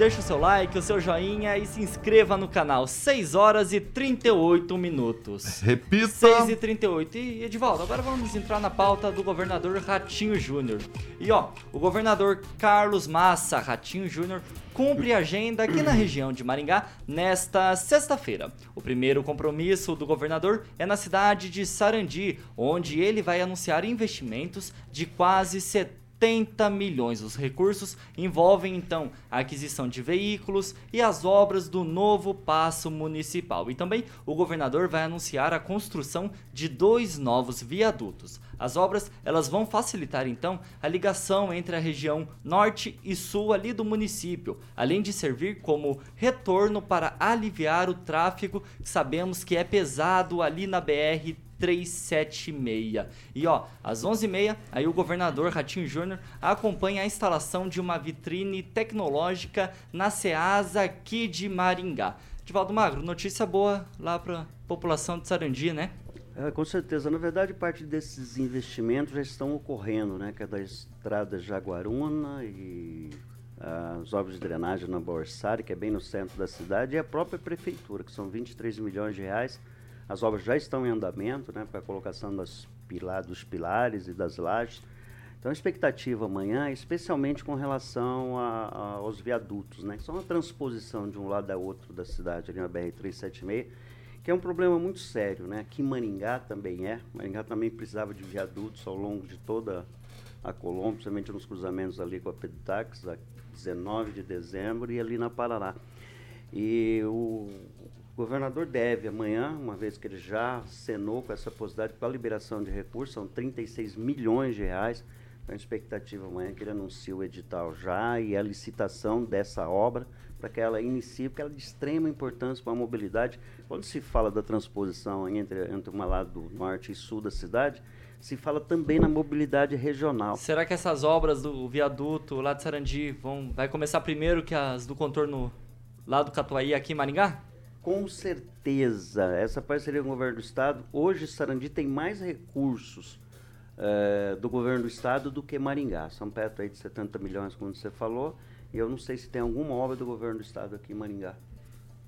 Deixa o seu like, o seu joinha e se inscreva no canal. 6 horas e 38 minutos. Repita. 6 e 38. E Edivaldo, agora vamos entrar na pauta do governador Ratinho Júnior. E ó, o governador Carlos Massa Ratinho Júnior cumpre a agenda aqui na região de Maringá nesta sexta-feira. O primeiro compromisso do governador é na cidade de Sarandi, onde ele vai anunciar investimentos de quase 70 70 milhões. Os recursos envolvem então a aquisição de veículos e as obras do novo paço municipal. E também o governador vai anunciar a construção de dois novos viadutos. As obras elas vão facilitar então a ligação entre a região norte e sul ali do município, além de servir como retorno para aliviar o tráfego sabemos que é pesado ali na BR 376. E ó, às 11h30, aí o governador Ratinho Júnior acompanha a instalação de uma vitrine tecnológica na Ceasa aqui de Maringá. Divaldo Magro, notícia boa lá para população de Sarandi, né? É, com certeza. Na verdade, parte desses investimentos já estão ocorrendo, né? Que é da estrada Jaguaruna e as obras de drenagem na Borsari, que é bem no centro da cidade, e a própria prefeitura, que são 23 milhões de reais. As obras já estão em andamento, né, para a colocação das pila dos pilares e das lajes. Então, a expectativa amanhã, especialmente com relação a, a, aos viadutos, né, que são uma transposição de um lado a outro da cidade, ali na BR-376, que é um problema muito sério. Né? Aqui em Maringá também é. Maringá também precisava de viadutos ao longo de toda a Colombo, principalmente nos cruzamentos ali com a Pedutax, a 19 de dezembro, e ali na Parará. E o governador deve amanhã, uma vez que ele já acenou com essa possibilidade para a liberação de recursos, são 36 milhões de reais. Então, a expectativa amanhã é que ele anuncie o edital já e a licitação dessa obra para que ela inicie, porque ela é de extrema importância para a mobilidade. Quando se fala da transposição entre, entre uma lado norte e sul da cidade, se fala também na mobilidade regional. Será que essas obras do viaduto lá de Sarandi vão vai começar primeiro que as do contorno lá do Catuaí aqui em Maringá? Com certeza. Essa parceria com o governo do estado, hoje Sarandi tem mais recursos uh, do governo do estado do que Maringá. São perto aí de 70 milhões, como você falou, e eu não sei se tem alguma obra do governo do estado aqui em Maringá.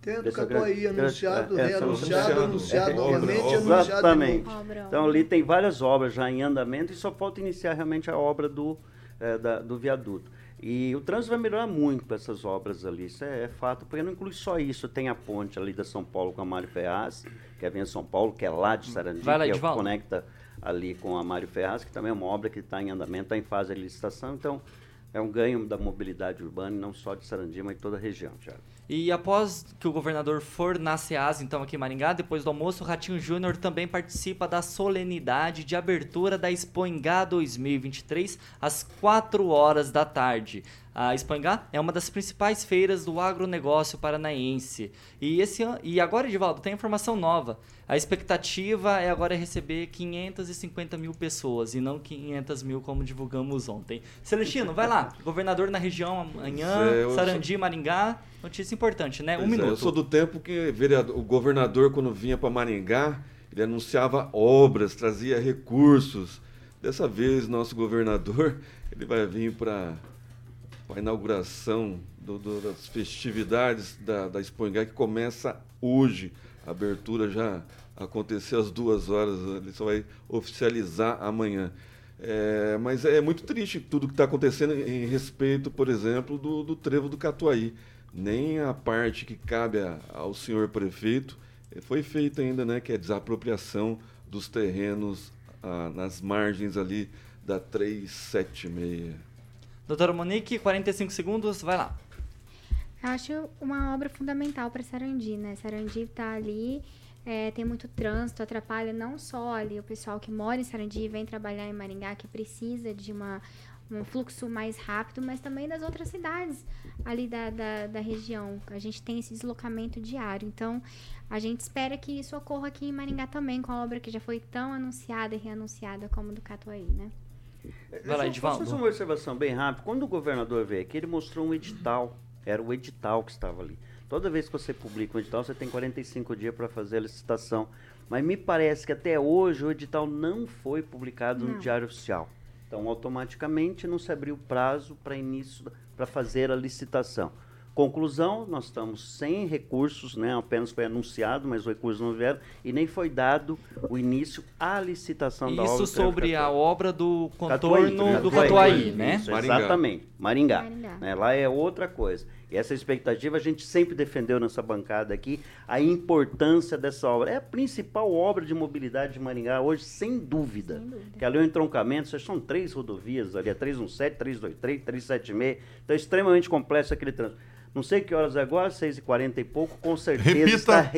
Tendo Catuaí anunciado, reanunciado, anunciado novamente, anunciado Exatamente. Então ali tem várias obras já em andamento e só falta iniciar realmente a obra do, é, da, do viaduto. E o trânsito vai melhorar muito com essas obras ali, isso é, é, fato, porque não inclui só isso, tem a ponte ali da São Paulo com a Mário Ferraz, que é vem São Paulo, que é lá de Sarandi, que é o conecta ali com a Mário Ferraz, que também é uma obra que está em andamento, está em fase de licitação, então é um ganho da mobilidade urbana, não só de Sarandi, mas de toda a região, Thiago. E após que o governador for na SEAS, então aqui em Maringá, depois do almoço, o Ratinho Júnior também participa da solenidade de abertura da Expoingá 2023, às 4 horas da tarde. A Expoingá é uma das principais feiras do agronegócio paranaense. E, esse, e agora, Edivaldo, tem informação nova. A expectativa é agora receber 550 mil pessoas e não 500 mil como divulgamos ontem. Celestino, vai lá. Governador na região amanhã, é, Sarandi, sou... Maringá. Notícia importante, né? Um minuto. É, eu sou do tempo que vereador, o governador, quando vinha para Maringá, ele anunciava obras, trazia recursos. Dessa vez, nosso governador, ele vai vir para a inauguração do, do, das festividades da, da Expoingá, que começa hoje. A abertura já aconteceu às duas horas, ele só vai oficializar amanhã. É, mas é muito triste tudo que está acontecendo em respeito, por exemplo, do, do trevo do Catuaí. Nem a parte que cabe a, ao senhor prefeito eh, foi feita ainda, né, que é a desapropriação dos terrenos ah, nas margens ali da 376. Doutora Monique, 45 segundos, vai lá. Eu acho uma obra fundamental para Sarandi, né? Sarandi está ali, é, tem muito trânsito, atrapalha não só ali o pessoal que mora em Sarandi e vem trabalhar em Maringá, que precisa de uma, um fluxo mais rápido, mas também das outras cidades ali da, da, da região. A gente tem esse deslocamento diário. Então, a gente espera que isso ocorra aqui em Maringá também, com a obra que já foi tão anunciada e reanunciada como do Catuaí, né? Vai lá, Edivaldo. Uma observação bem rápida? Quando o governador veio aqui, ele mostrou um edital. Era o edital que estava ali. Toda vez que você publica um edital, você tem 45 dias para fazer a licitação. Mas me parece que até hoje o edital não foi publicado não. no Diário Oficial. Então, automaticamente não se abriu prazo para início, para fazer a licitação. Conclusão, nós estamos sem recursos, né? apenas foi anunciado, mas os recursos não vieram, e nem foi dado o início à licitação Isso da obra. Isso sobre a obra do contorno Catuaí, do Catuaí, né? Isso, exatamente, Maringá. Maringá. Né? Lá é outra coisa. E essa expectativa a gente sempre defendeu nessa bancada aqui, a importância dessa obra. É a principal obra de mobilidade de Maringá hoje, sem dúvida. Sem dúvida. Que ali é o entroncamento, são três rodovias ali, a 317, 323, 376. Então é extremamente complexo aquele trânsito. Não sei que horas é agora, 6h40 e pouco, com certeza Repita. está...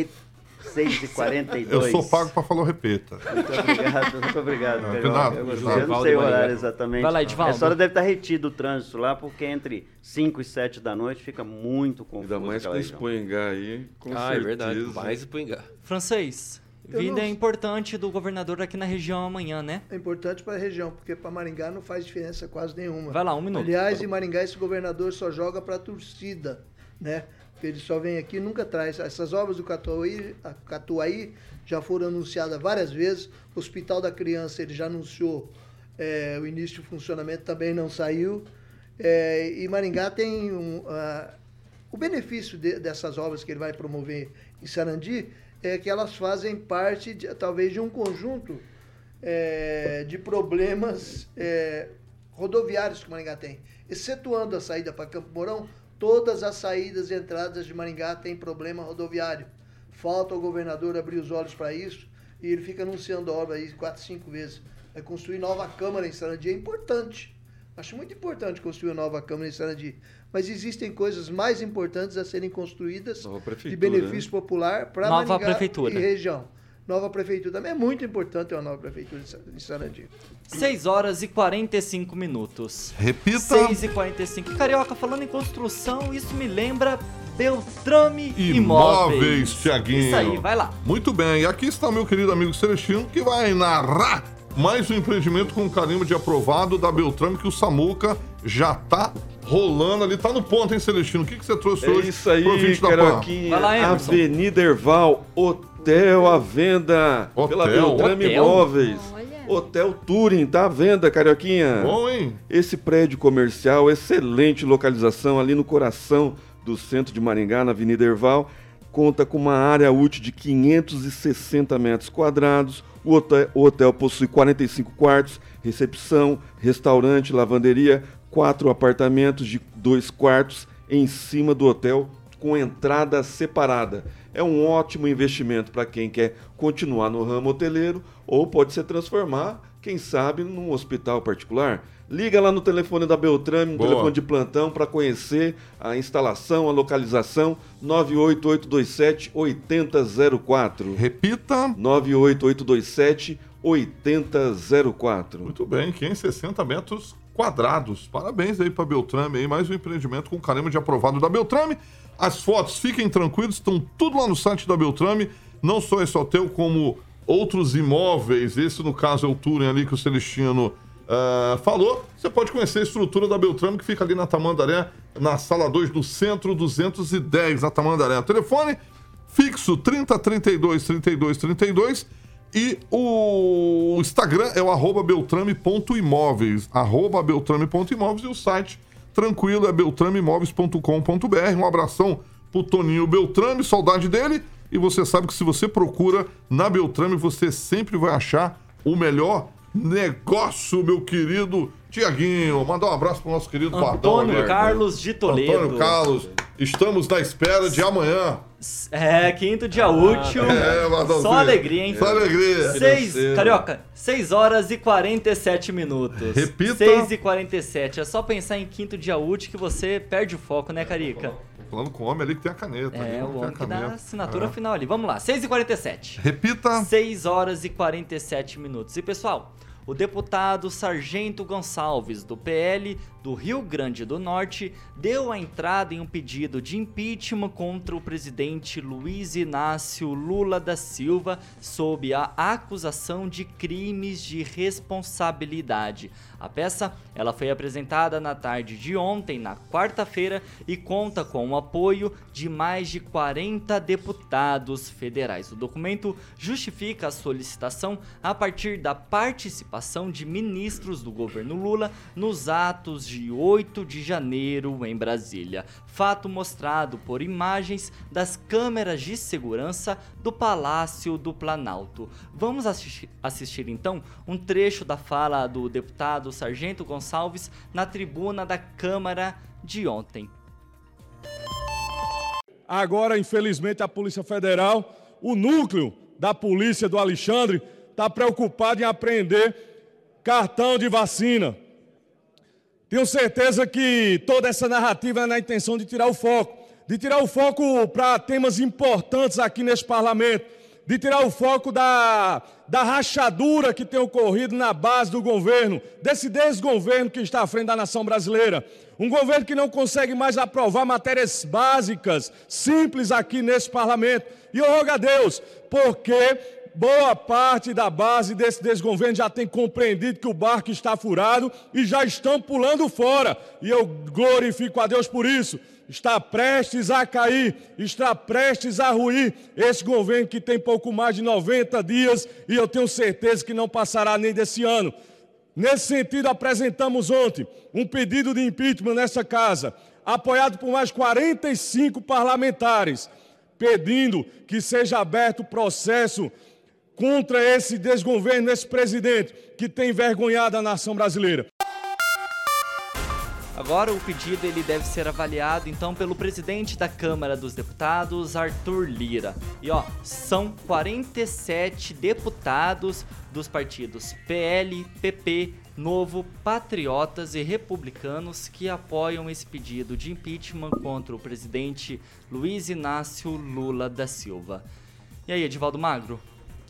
Re... 6h42. Eu sou pago para falar repita. Muito obrigado, muito obrigado. Não, nada, eu, eu não sei o horário exatamente. Vai lá, Edvaldo. Essa hora deve estar retido o trânsito lá, porque entre 5 e 7 da noite fica muito confuso. Ainda mais com Espoingá aí, com ah, certeza. é verdade, mais Espoingá. Francês, Vinda não... é importante do governador aqui na região amanhã, né? É importante para a região, porque para Maringá não faz diferença quase nenhuma. Vai lá, um minuto. Aliás, em Maringá esse governador só joga para a torcida, né? Ele só vem aqui nunca traz. Essas obras do Catuaí, Catuaí já foram anunciadas várias vezes. O Hospital da Criança ele já anunciou é, o início de funcionamento, também não saiu. É, e Maringá tem um, uh, o benefício de, dessas obras que ele vai promover em Sarandi é que elas fazem parte, de, talvez, de um conjunto é, de problemas é, rodoviários que Maringá tem. Excetuando a saída para Campo Mourão, todas as saídas e entradas de Maringá têm problema rodoviário. Falta o governador abrir os olhos para isso e ele fica anunciando a obra aí quatro, cinco vezes. Vai construir nova Câmara em Sarandi, é importante. Acho muito importante construir uma nova Câmara em Sarandi. Mas existem coisas mais importantes a serem construídas de benefício né? popular para Maringá prefeitura. e região. Nova prefeitura também é muito importante ter uma nova prefeitura em Sarandi. 6 horas e 45 minutos. Repita. 6 e 45. Carioca, falando em construção, isso me lembra Beltrame Imóveis. Imóveis, Tiaguinho. Isso aí, vai lá. Muito bem, e aqui está meu querido amigo Celestino, que vai narrar mais um empreendimento com carimbo de aprovado da Beltrame, que o Samuca já tá rolando ali. Tá no ponto, hein, Celestino? O que, que você trouxe é hoje? Isso aí, Caroquinha. Avenida Erval, hotel à venda hotel. pela Beltrame hotel? Imóveis. Olha. Hotel Turing, tá à venda, Carioquinha. Bom, hein? Esse prédio comercial, excelente localização ali no coração do centro de Maringá, na Avenida Erval, conta com uma área útil de 560 metros quadrados. O hotel, o hotel possui 45 quartos, recepção, restaurante, lavanderia, quatro apartamentos de dois quartos em cima do hotel com entrada separada. É um ótimo investimento para quem quer continuar no ramo hoteleiro ou pode se transformar, quem sabe, num hospital particular. Liga lá no telefone da Beltrame, no telefone de plantão, para conhecer a instalação, a localização, 98827 8004. Repita: 98827 8004. Muito bem, 560 metros quadrados. Parabéns aí para Beltrame, aí mais um empreendimento com carimbo de aprovado da Beltrame. As fotos, fiquem tranquilos, estão tudo lá no site da Beltrame. Não só esse hotel, como outros imóveis. Esse, no caso, é o Touring ali que o Celestino uh, falou. Você pode conhecer a estrutura da Beltrame, que fica ali na Tamandaré, na sala 2 do centro 210, na Tamandaré. O telefone fixo 3032 32 32 e o Instagram é o arroba beltrame.imóveis, arroba beltrame.imóveis e o site tranquilo é beltrameimóveis.com.br. Um abração pro Toninho Beltrame, saudade dele. E você sabe que se você procura na Beltrame, você sempre vai achar o melhor negócio, meu querido Tiaguinho. Mandar um abraço pro nosso querido Antônio Carlos de Toledo. Antônio Carlos, estamos na espera de amanhã. É, quinto dia útil. É, Mardãozinho. Só alegria, hein? Só alegria. Seis, Carioca, 6 horas e 47 minutos. Repita. 6 e 47. É só pensar em quinto dia útil que você perde o foco, né, Carica? Falando com o homem ali que tem a caneta. É, o homem que dá a assinatura É. final ali. Vamos lá, 6 e 47. Repita. 6 horas e 47 minutos. E pessoal, o deputado Sargento Gonçalves, do PL do Rio Grande do Norte, deu a entrada em um pedido de impeachment contra o presidente Luiz Inácio Lula da Silva sob a acusação de crimes de responsabilidade. A peça ela foi apresentada na tarde de ontem, na quarta-feira, e conta com o apoio de mais de 40 deputados federais. O documento justifica a solicitação a partir da participação de ministros do governo Lula nos atos de 8 de janeiro em Brasília. Fato mostrado por imagens das câmeras de segurança do Palácio do Planalto. Vamos assistir, assistir então um trecho da fala do deputado Sargento Gonçalves na tribuna da Câmara de ontem. Agora, infelizmente, a Polícia Federal, o núcleo da polícia do Alexandre, está preocupado em apreender cartão de vacina. Tenho certeza que toda essa narrativa é na intenção de tirar o foco, de tirar o foco para temas importantes aqui neste parlamento, de tirar o foco da, da rachadura que tem ocorrido na base do governo, desse desgoverno que está à frente da nação brasileira. Um governo que não consegue mais aprovar matérias básicas, simples aqui nesse parlamento. E eu rogo a Deus, porque boa parte da base desse desgoverno já tem compreendido que o barco está furado e já estão pulando fora. E eu glorifico a Deus por isso. Está prestes a cair, está prestes a ruir esse governo que tem pouco mais de 90 dias e eu tenho certeza que não passará nem desse ano. Nesse sentido, apresentamos ontem um pedido de impeachment nessa casa, apoiado por mais 45 parlamentares, pedindo que seja aberto o processo contra esse desgoverno, esse presidente que tem envergonhado a nação brasileira. Agora o pedido ele deve ser avaliado então pelo presidente da Câmara dos Deputados, Arthur Lira. E ó, são 47 deputados dos partidos PL, PP, Novo, Patriotas e Republicanos que apoiam esse pedido de impeachment contra o presidente Luiz Inácio Lula da Silva. E aí, Edivaldo Magro,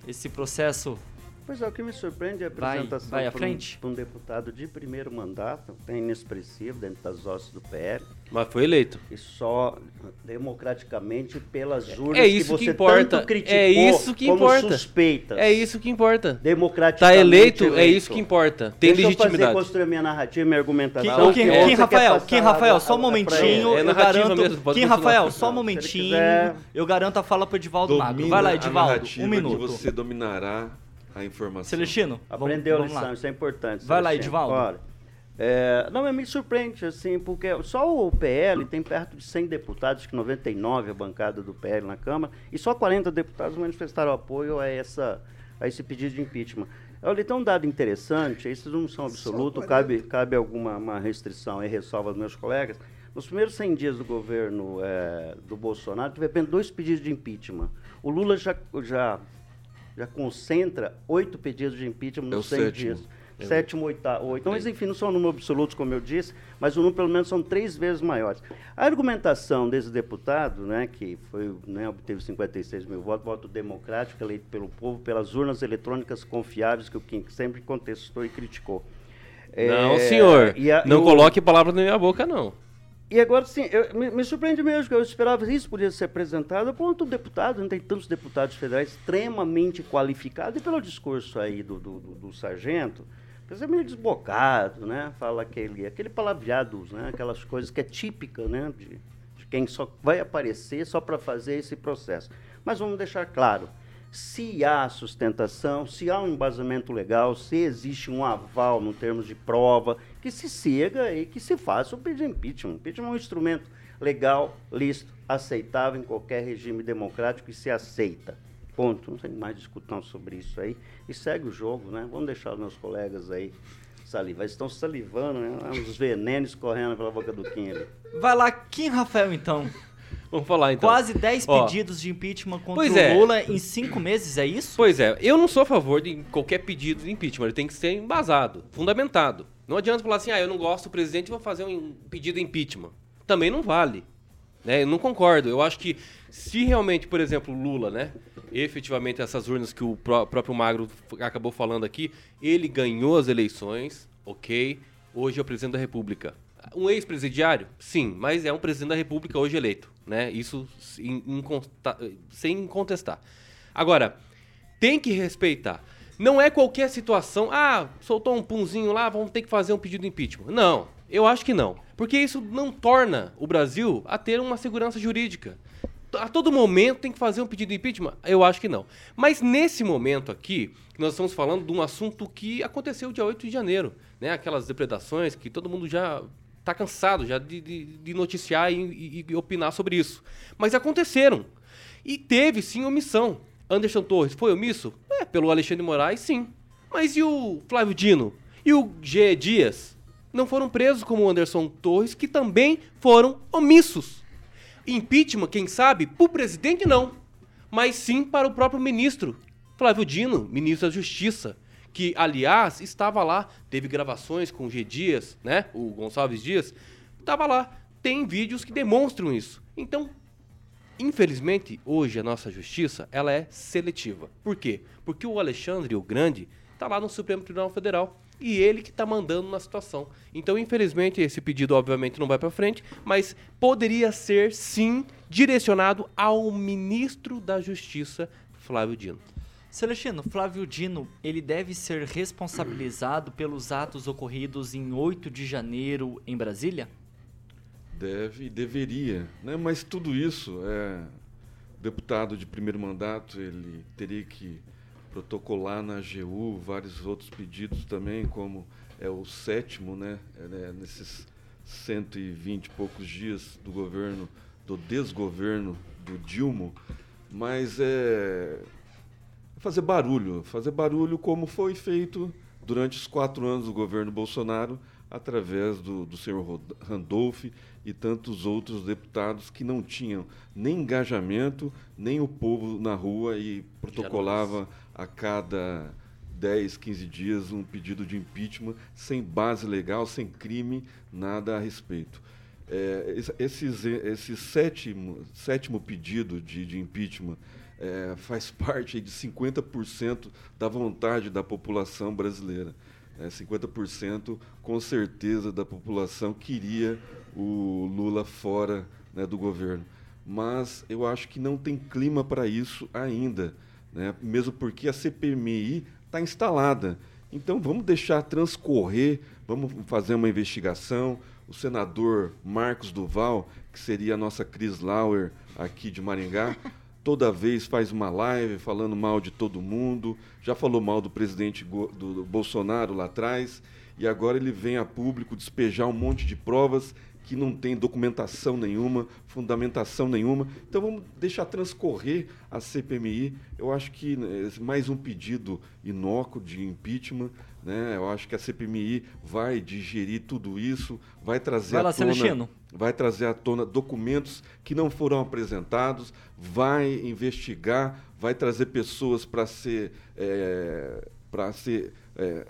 esse processo Pois é, o que me surpreende é a Vai- apresentação vai à por, frente? Um, por um deputado de primeiro mandato, bem inexpressivo dentro das hostes do PL. Mas foi eleito. E só democraticamente pelas urnas É isso que que você importa. tanto criticou É isso que como importa. suspeitas. É isso que importa. Tá Democraticamente eleito, é isso que importa. Tem Deixa eu legitimidade. fazer construir minha narrativa, minha argumentação. Kim, Rafael, passar Kim Rafael, só um momentinho? É eu garanto. mesmo, pode Kim continuar. Rafael, só um momentinho, quiser- eu garanto a fala pro Edivaldo Magro. Vai lá, Edivaldo, um que minuto. você dominará a informação. Celestino, vamos, Aprendeu a vamos lição, lá. isso é importante. Vai lá, Celestino. Edivaldo. Olha, é, não, mas me surpreende, assim, porque só o PL tem perto de 100 deputados, acho que 99 a bancada do PL na Câmara, e só 40 deputados manifestaram apoio a, essa, a esse pedido de impeachment. Olha, tem um dado interessante, esses não são absolutos, cabe, cabe alguma uma restrição e ressalva aos meus colegas. Nos primeiros 100 dias do governo eh, do Bolsonaro, teve apenas dois pedidos de impeachment. O Lula já, já, já concentra oito pedidos de impeachment É nos 100 sétimo. dias. Sétimo, oitavo, oito. Mas, enfim, não são números absolutos, como eu disse, mas o número, pelo menos, são três vezes maiores. A argumentação desse deputado, né, que foi, né, obteve 56 mil votos, voto democrático, eleito pelo povo, pelas urnas eletrônicas confiáveis, que o Kim sempre contestou e criticou. Não, É, senhor. a- não o- coloque palavras na minha boca, não. E agora, sim, eu- me, me surpreende mesmo, que eu esperava que isso podia ser apresentado por outro deputado, não tem tantos deputados federais extremamente qualificados, e pelo discurso aí do, do, do- do sargento, parece meio desbocado, né? Fala aquele, aquele palavreado, né? Aquelas coisas que é típica, né? De, de quem só vai aparecer só para fazer esse processo. Mas vamos deixar claro, se há sustentação, se há um embasamento legal, se existe um aval no termos de prova, que se siga e que se faça o pedido de impeachment. Impeachment é um instrumento legal, lícito, aceitável em qualquer regime democrático e se aceita. Ponto. Não tem mais discussão sobre isso aí. E segue o jogo, né? Vamos deixar os meus colegas aí salivar. Eles estão salivando, né? Uns venenos correndo pela boca do Kim ali. Vai lá, Kim Rafael, então. Vamos falar então. Quase 10 Ó, pedidos de impeachment contra Pois o é. Lula em 5 meses, é isso? Pois é, eu não sou a favor de qualquer pedido de impeachment, ele tem que ser embasado, fundamentado. Não adianta falar assim, ah, eu não gosto do presidente vou fazer um pedido de impeachment. Também não vale. Né? Eu não concordo. Eu acho que se realmente, por exemplo, Lula, né, efetivamente essas urnas que o pró- próprio Magro acabou falando aqui, ele ganhou as eleições, ok, hoje é o presidente da República. Um ex-presidiário? Sim, mas é um presidente da República hoje eleito, né? Isso sem contestar. Agora, tem que respeitar. Não é qualquer situação, ah, soltou um punzinho lá, vamos ter que fazer um pedido de impeachment. Não, eu acho que não. Porque isso não torna o Brasil a ter uma segurança jurídica. A todo momento tem que fazer um pedido de impeachment? Eu acho que não. Mas nesse momento aqui, nós estamos falando de um assunto que aconteceu dia 8 de janeiro. Né? Aquelas depredações que todo mundo já está cansado já de, de- de noticiar e, e- e opinar sobre isso. Mas aconteceram. E teve sim omissão. Anderson Torres foi omisso? É, pelo Alexandre Moraes, sim. Mas e o Flávio Dino? E o G. Dias? Não foram presos como o Anderson Torres, que também foram omissos. Impeachment, quem sabe, para o presidente não, mas sim para o próprio ministro, Flávio Dino, ministro da Justiça, que, aliás, estava lá, teve gravações com o G. Dias, né, o Gonçalves Dias, estava lá, tem vídeos que demonstram isso. Então, Infelizmente, hoje a nossa justiça ela é seletiva. Por quê? Porque o Alexandre, o Grande, está lá no Supremo Tribunal Federal e ele que está mandando na situação. Então, infelizmente, esse pedido obviamente não vai para frente, mas poderia ser sim direcionado ao ministro da Justiça, Flávio Dino. Celestino, Flávio Dino, ele deve ser responsabilizado pelos atos ocorridos em 8 de janeiro em Brasília? Deve e deveria, né? Mas tudo isso é deputado de primeiro mandato, ele teria que protocolar na AGU vários outros pedidos também, como é o sétimo, né, é, né, nesses 120 e poucos dias do governo, do desgoverno do Dilma, mas é fazer barulho, fazer barulho como foi feito durante os quatro anos do governo Bolsonaro, através do, do senhor Randolph e tantos outros deputados que não tinham nem engajamento, nem o povo na rua e protocolava a cada 10, 15 dias um pedido de impeachment sem base legal, sem crime, nada a respeito. É, esses, esse sétimo, sétimo pedido de, de impeachment é, faz parte de 50% da vontade da população brasileira. É, 50% com certeza da população queria o Lula fora né, do governo. Mas eu acho que não tem clima para isso ainda, né? mesmo porque a CPMI está instalada. Então vamos deixar transcorrer, vamos fazer uma investigação. O senador Marcos Duval, que seria a nossa Chris Lauer aqui de Maringá, toda vez faz uma live falando mal de todo mundo, já falou mal do presidente do Bolsonaro lá atrás, e agora ele vem a público despejar um monte de provas que não tem documentação nenhuma, fundamentação nenhuma. Então vamos deixar transcorrer a CPMI. Eu acho que né, mais um pedido inócuo de impeachment. Né? Eu acho que a CPMI vai digerir tudo isso, vai trazer vai lá, à tona, Celestino. vai trazer à tona documentos que não foram apresentados, vai investigar, vai trazer pessoas para ser é, para ser é,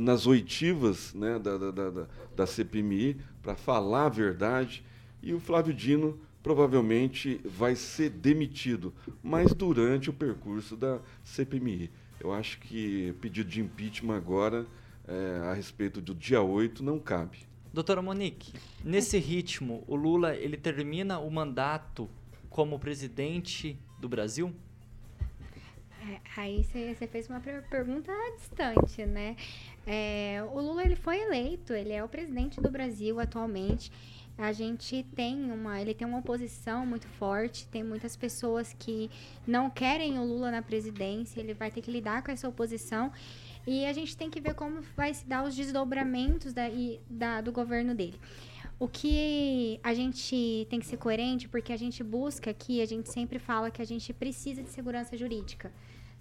nas oitivas né, da, da, da, da CPMI para falar a verdade e o Flávio Dino provavelmente vai ser demitido, mas durante o percurso da CPMI. Eu acho que pedido de impeachment agora, é, a respeito do dia 8, não cabe. Doutora Monique, nesse ritmo, o Lula ele termina o mandato como presidente do Brasil? É, aí você fez uma pergunta distante, né? É, o Lula ele foi eleito, ele é o presidente do Brasil atualmente. A gente tem uma, ele tem uma oposição muito forte, tem muitas pessoas que não querem o Lula na presidência, ele vai ter que lidar com essa oposição. E a gente tem que ver como vai se dar os desdobramentos da, da, do governo dele. O que a gente tem que ser coerente, porque a gente busca aqui, a gente sempre fala que a gente precisa de segurança jurídica.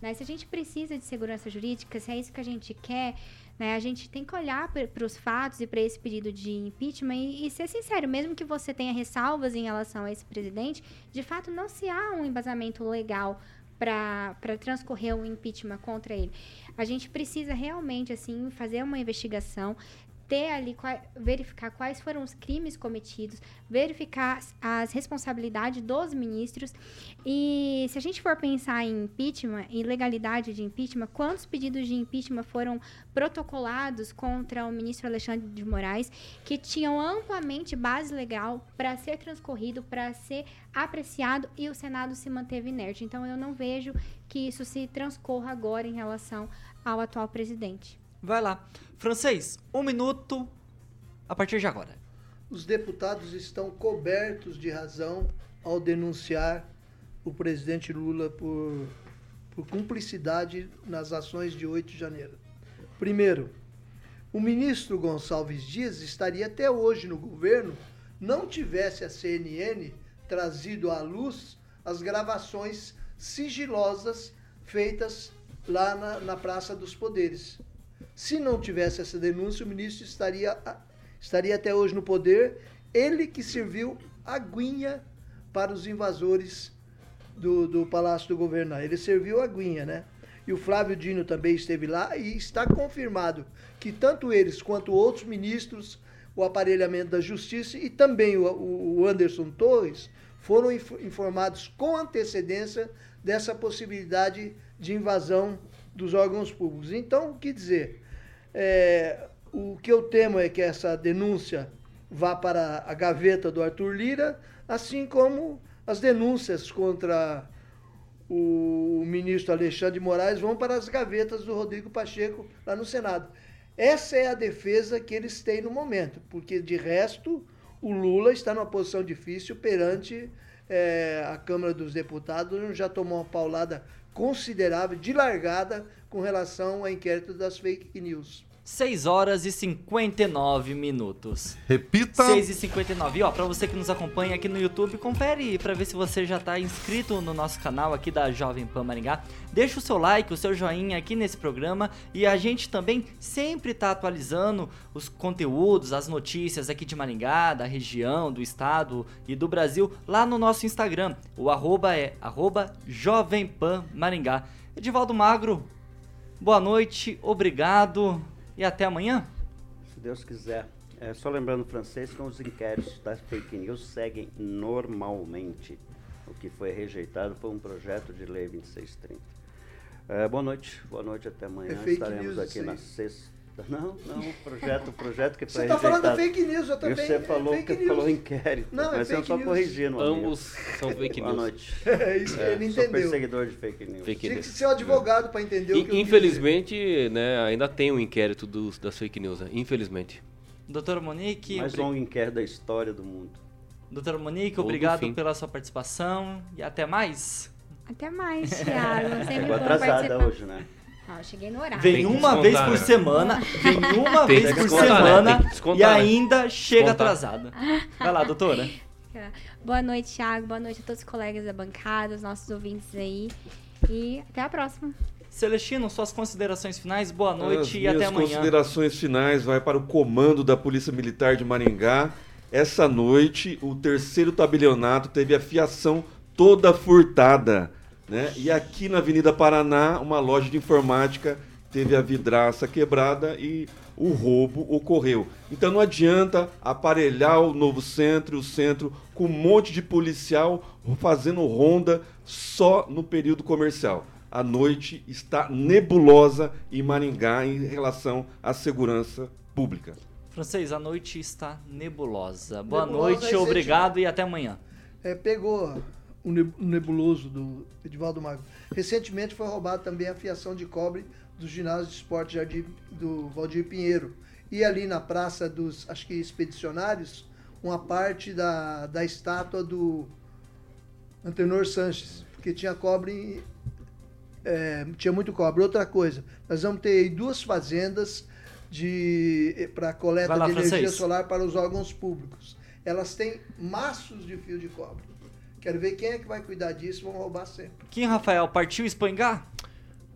Né? Se a gente precisa de segurança jurídica, se é isso que a gente quer, né, a gente tem que olhar para os fatos e para esse pedido de impeachment e, e, ser sincero, mesmo que você tenha ressalvas em relação a esse presidente, de fato não se há um embasamento legal para transcorrer um impeachment contra ele. A gente precisa realmente assim fazer uma investigação, ter ali, verificar quais foram os crimes cometidos, verificar as responsabilidades dos ministros. E se a gente for pensar em impeachment, em legalidade de impeachment, quantos pedidos de impeachment foram protocolados contra o ministro Alexandre de Moraes, que tinham amplamente base legal para ser transcorrido, para ser apreciado e o Senado se manteve inerte. Então eu não vejo que isso se transcorra agora em relação ao atual presidente. Vai lá. Francês, um minuto a partir de agora. Os deputados estão cobertos de razão ao denunciar o presidente Lula por, por cumplicidade nas ações de 8 de janeiro. Primeiro, o ministro Gonçalves Dias estaria até hoje no governo não tivesse a CNN trazido à luz as gravações sigilosas feitas lá na, na Praça dos Poderes. Se não tivesse essa denúncia, o ministro estaria, estaria até hoje no poder, ele que serviu aguinha para os invasores do, do Palácio do Governador. Ele serviu aguinha, né? E o Flávio Dino também esteve lá e está confirmado que tanto eles quanto outros ministros, o aparelhamento da justiça e também o, o Anderson Torres foram informados com antecedência dessa possibilidade de invasão dos órgãos públicos. Então, o que dizer? É, o que eu temo é que essa denúncia vá para a gaveta do Arthur Lira, assim como as denúncias contra o ministro Alexandre de Moraes vão para as gavetas do Rodrigo Pacheco lá no Senado. Essa é a defesa que eles têm no momento, porque de resto o Lula está numa posição difícil perante é, a Câmara dos Deputados, já tomou uma paulada considerável de largada com relação ao inquérito das fake news. 6 horas e 59 minutos. Repita. 6 e 59. E ó, pra você que nos acompanha aqui no YouTube, confere pra ver se você já tá inscrito no nosso canal aqui da Jovem Pan Maringá. Deixa o seu like, o seu joinha aqui nesse programa e a gente também sempre tá atualizando os conteúdos, as notícias aqui de Maringá, da região, do estado e do Brasil lá no nosso Instagram. O arroba é arroba Jovem Pan Maringá. Edivaldo Magro, boa noite, obrigado e até amanhã. Se Deus quiser. É, só lembrando, francês, que os inquéritos das fake news seguem normalmente. O que foi rejeitado foi um projeto de lei 2630. É, boa noite, boa noite até amanhã. É Estaremos aqui na sexta. Não, não, projeto, projeto que foi Você tá falando fake news, eu também. E você é falou fake que news. falou inquérito. Não, é mas eu fake só news. corrigindo. Ambos são fake Boa news. noite. É isso que ele sou entendeu. perseguidor de fake news. Fake Tinha que news. ser um advogado para entender o que eu Infelizmente, né, ainda tem um inquérito dos, das fake news, né? Infelizmente. Doutora Monique, Mais longo inquérito da história do mundo. Doutora Monique, Ou do obrigado pela sua participação e até mais. Até mais, Thiago. Sempre Chegou atrasada participar. hoje, né? Não, eu cheguei no horário. Vem uma descontar, vez por né? semana, vem uma Tem vez por né? semana descontar, e né? ainda chega Descontar. atrasada. Vai lá, doutora. Boa noite, Thiago. Boa noite a todos os colegas da bancada, os nossos ouvintes aí. E até a próxima. Celestino, suas considerações finais, boa noite As e minhas até amanhã. considerações finais vai para o comando da Polícia Militar de Maringá. Essa noite, o terceiro tabelionato teve a fiação toda furtada. Né? E aqui na Avenida Paraná, uma loja de informática teve a vidraça quebrada e o roubo ocorreu. Então não adianta aparelhar o novo centro, o centro com um monte de policial fazendo ronda só no período comercial. A noite está nebulosa em Maringá em relação à segurança pública. Francês, a noite está nebulosa. Boa Nebulosa noite, obrigado e até amanhã. É, pegou o neb- o nebuloso do Edivaldo Magro. Recentemente foi roubada também a fiação de cobre do ginásio de esporte Jardim do Valdir Pinheiro. E ali na praça dos, acho que expedicionários, uma parte da, da estátua do Antenor Sanches, porque tinha cobre, é, tinha muito cobre. Outra coisa, nós vamos ter aí duas fazendas de para coleta lá, de energia francês. solar para os órgãos públicos. Elas têm maços de fio de cobre. Quero ver quem é que vai cuidar disso, vão roubar sempre. Kim Rafael, partiu espangar?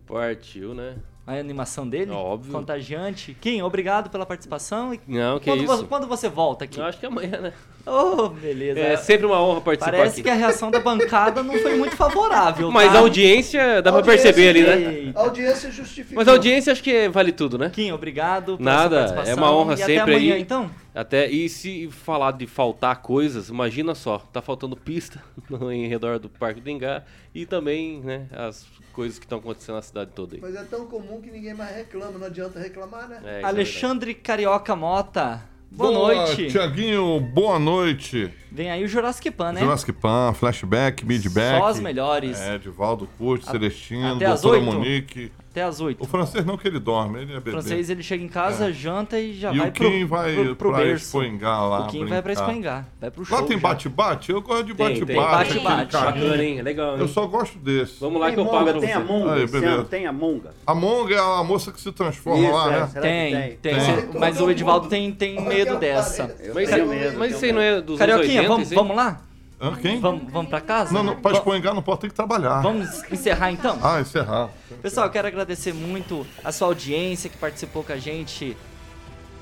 Partiu, né? A animação dele? Óbvio. Contagiante. Kim, obrigado pela participação. Não, que quando, isso. Você, quando você volta aqui? Eu acho que amanhã, né? Oh, beleza. É sempre uma honra participar Parece aqui. que a reação da bancada não foi muito favorável. Mas tá? a audiência dá pra perceber ali, né? A audiência justifica. Mas a audiência acho que vale tudo, né? Kim, obrigado pela Nada, sua participação. é uma honra e sempre até amanhã, aí. então. Até, e se falar de faltar coisas, imagina só, tá faltando pista no, em redor do Parque do Engá e também, né, as coisas que estão acontecendo na cidade toda aí. Mas é tão comum que ninguém mais reclama, não adianta reclamar, né? É, é Alexandre Carioca Mota, boa, Boa, noite. Tiaguinho, boa noite. Vem aí o Jurassic Pan, né? Jurassic Pan, flashback, midback. Só as melhores. É, Divaldo Curte, Celestino, até doutora? Monique. Até as 8. O francês não que ele dorme, ele é O bebê. francês ele chega em casa, É. janta e já e vai o Kim pro, vai pro, pro pra berço. Lá. O Kim vai pra. Espoingá, vai pro show. Lá tem bate-bate? Eu gosto de bate-bate. tem. Bate-bate. Bacana, hein? Legal, Eu hein? só gosto desse. Vamos lá Tem que eu pago monga, pra tem a monga, Aí, tem a monga. A Monga é a moça que se transforma Isso, lá, é, né? Tem, tem. Tem. mas o Edivaldo tem, tem medo dessa. Eu Mas, tenho isso- medo, mas tenho isso aí não é dos Carioquinha, anos 80, vamos, isso aí? vamos lá? Hã, quem? Vamos, vamos pra casa? Não, não, pra Espoingá não pode ter que trabalhar. Vamos encerrar então? Ah, encerrar. Pessoal, eu quero agradecer muito a sua audiência que participou com a gente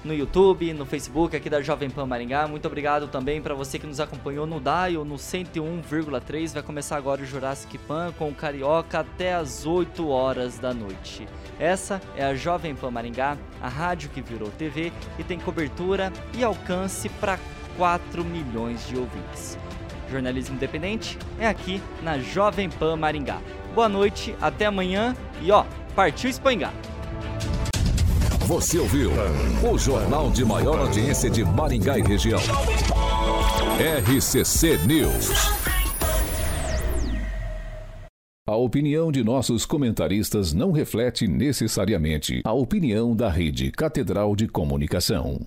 no YouTube, no Facebook aqui da Jovem Pan Maringá. Muito obrigado também para você que nos acompanhou no Dial no 101,3. Vai começar agora o Jurassic Pan com o Carioca até as 8 horas da noite. Essa é a Jovem Pan Maringá, a rádio que virou TV e tem cobertura e alcance para 4 milhões de ouvintes. Jornalismo independente é aqui na Jovem Pan Maringá. Boa noite, até amanhã e ó, partiu Espanhar. Você ouviu o jornal de maior audiência de Maringá e região. RCC News. A opinião de nossos comentaristas não reflete necessariamente a opinião da Rede Catedral de Comunicação.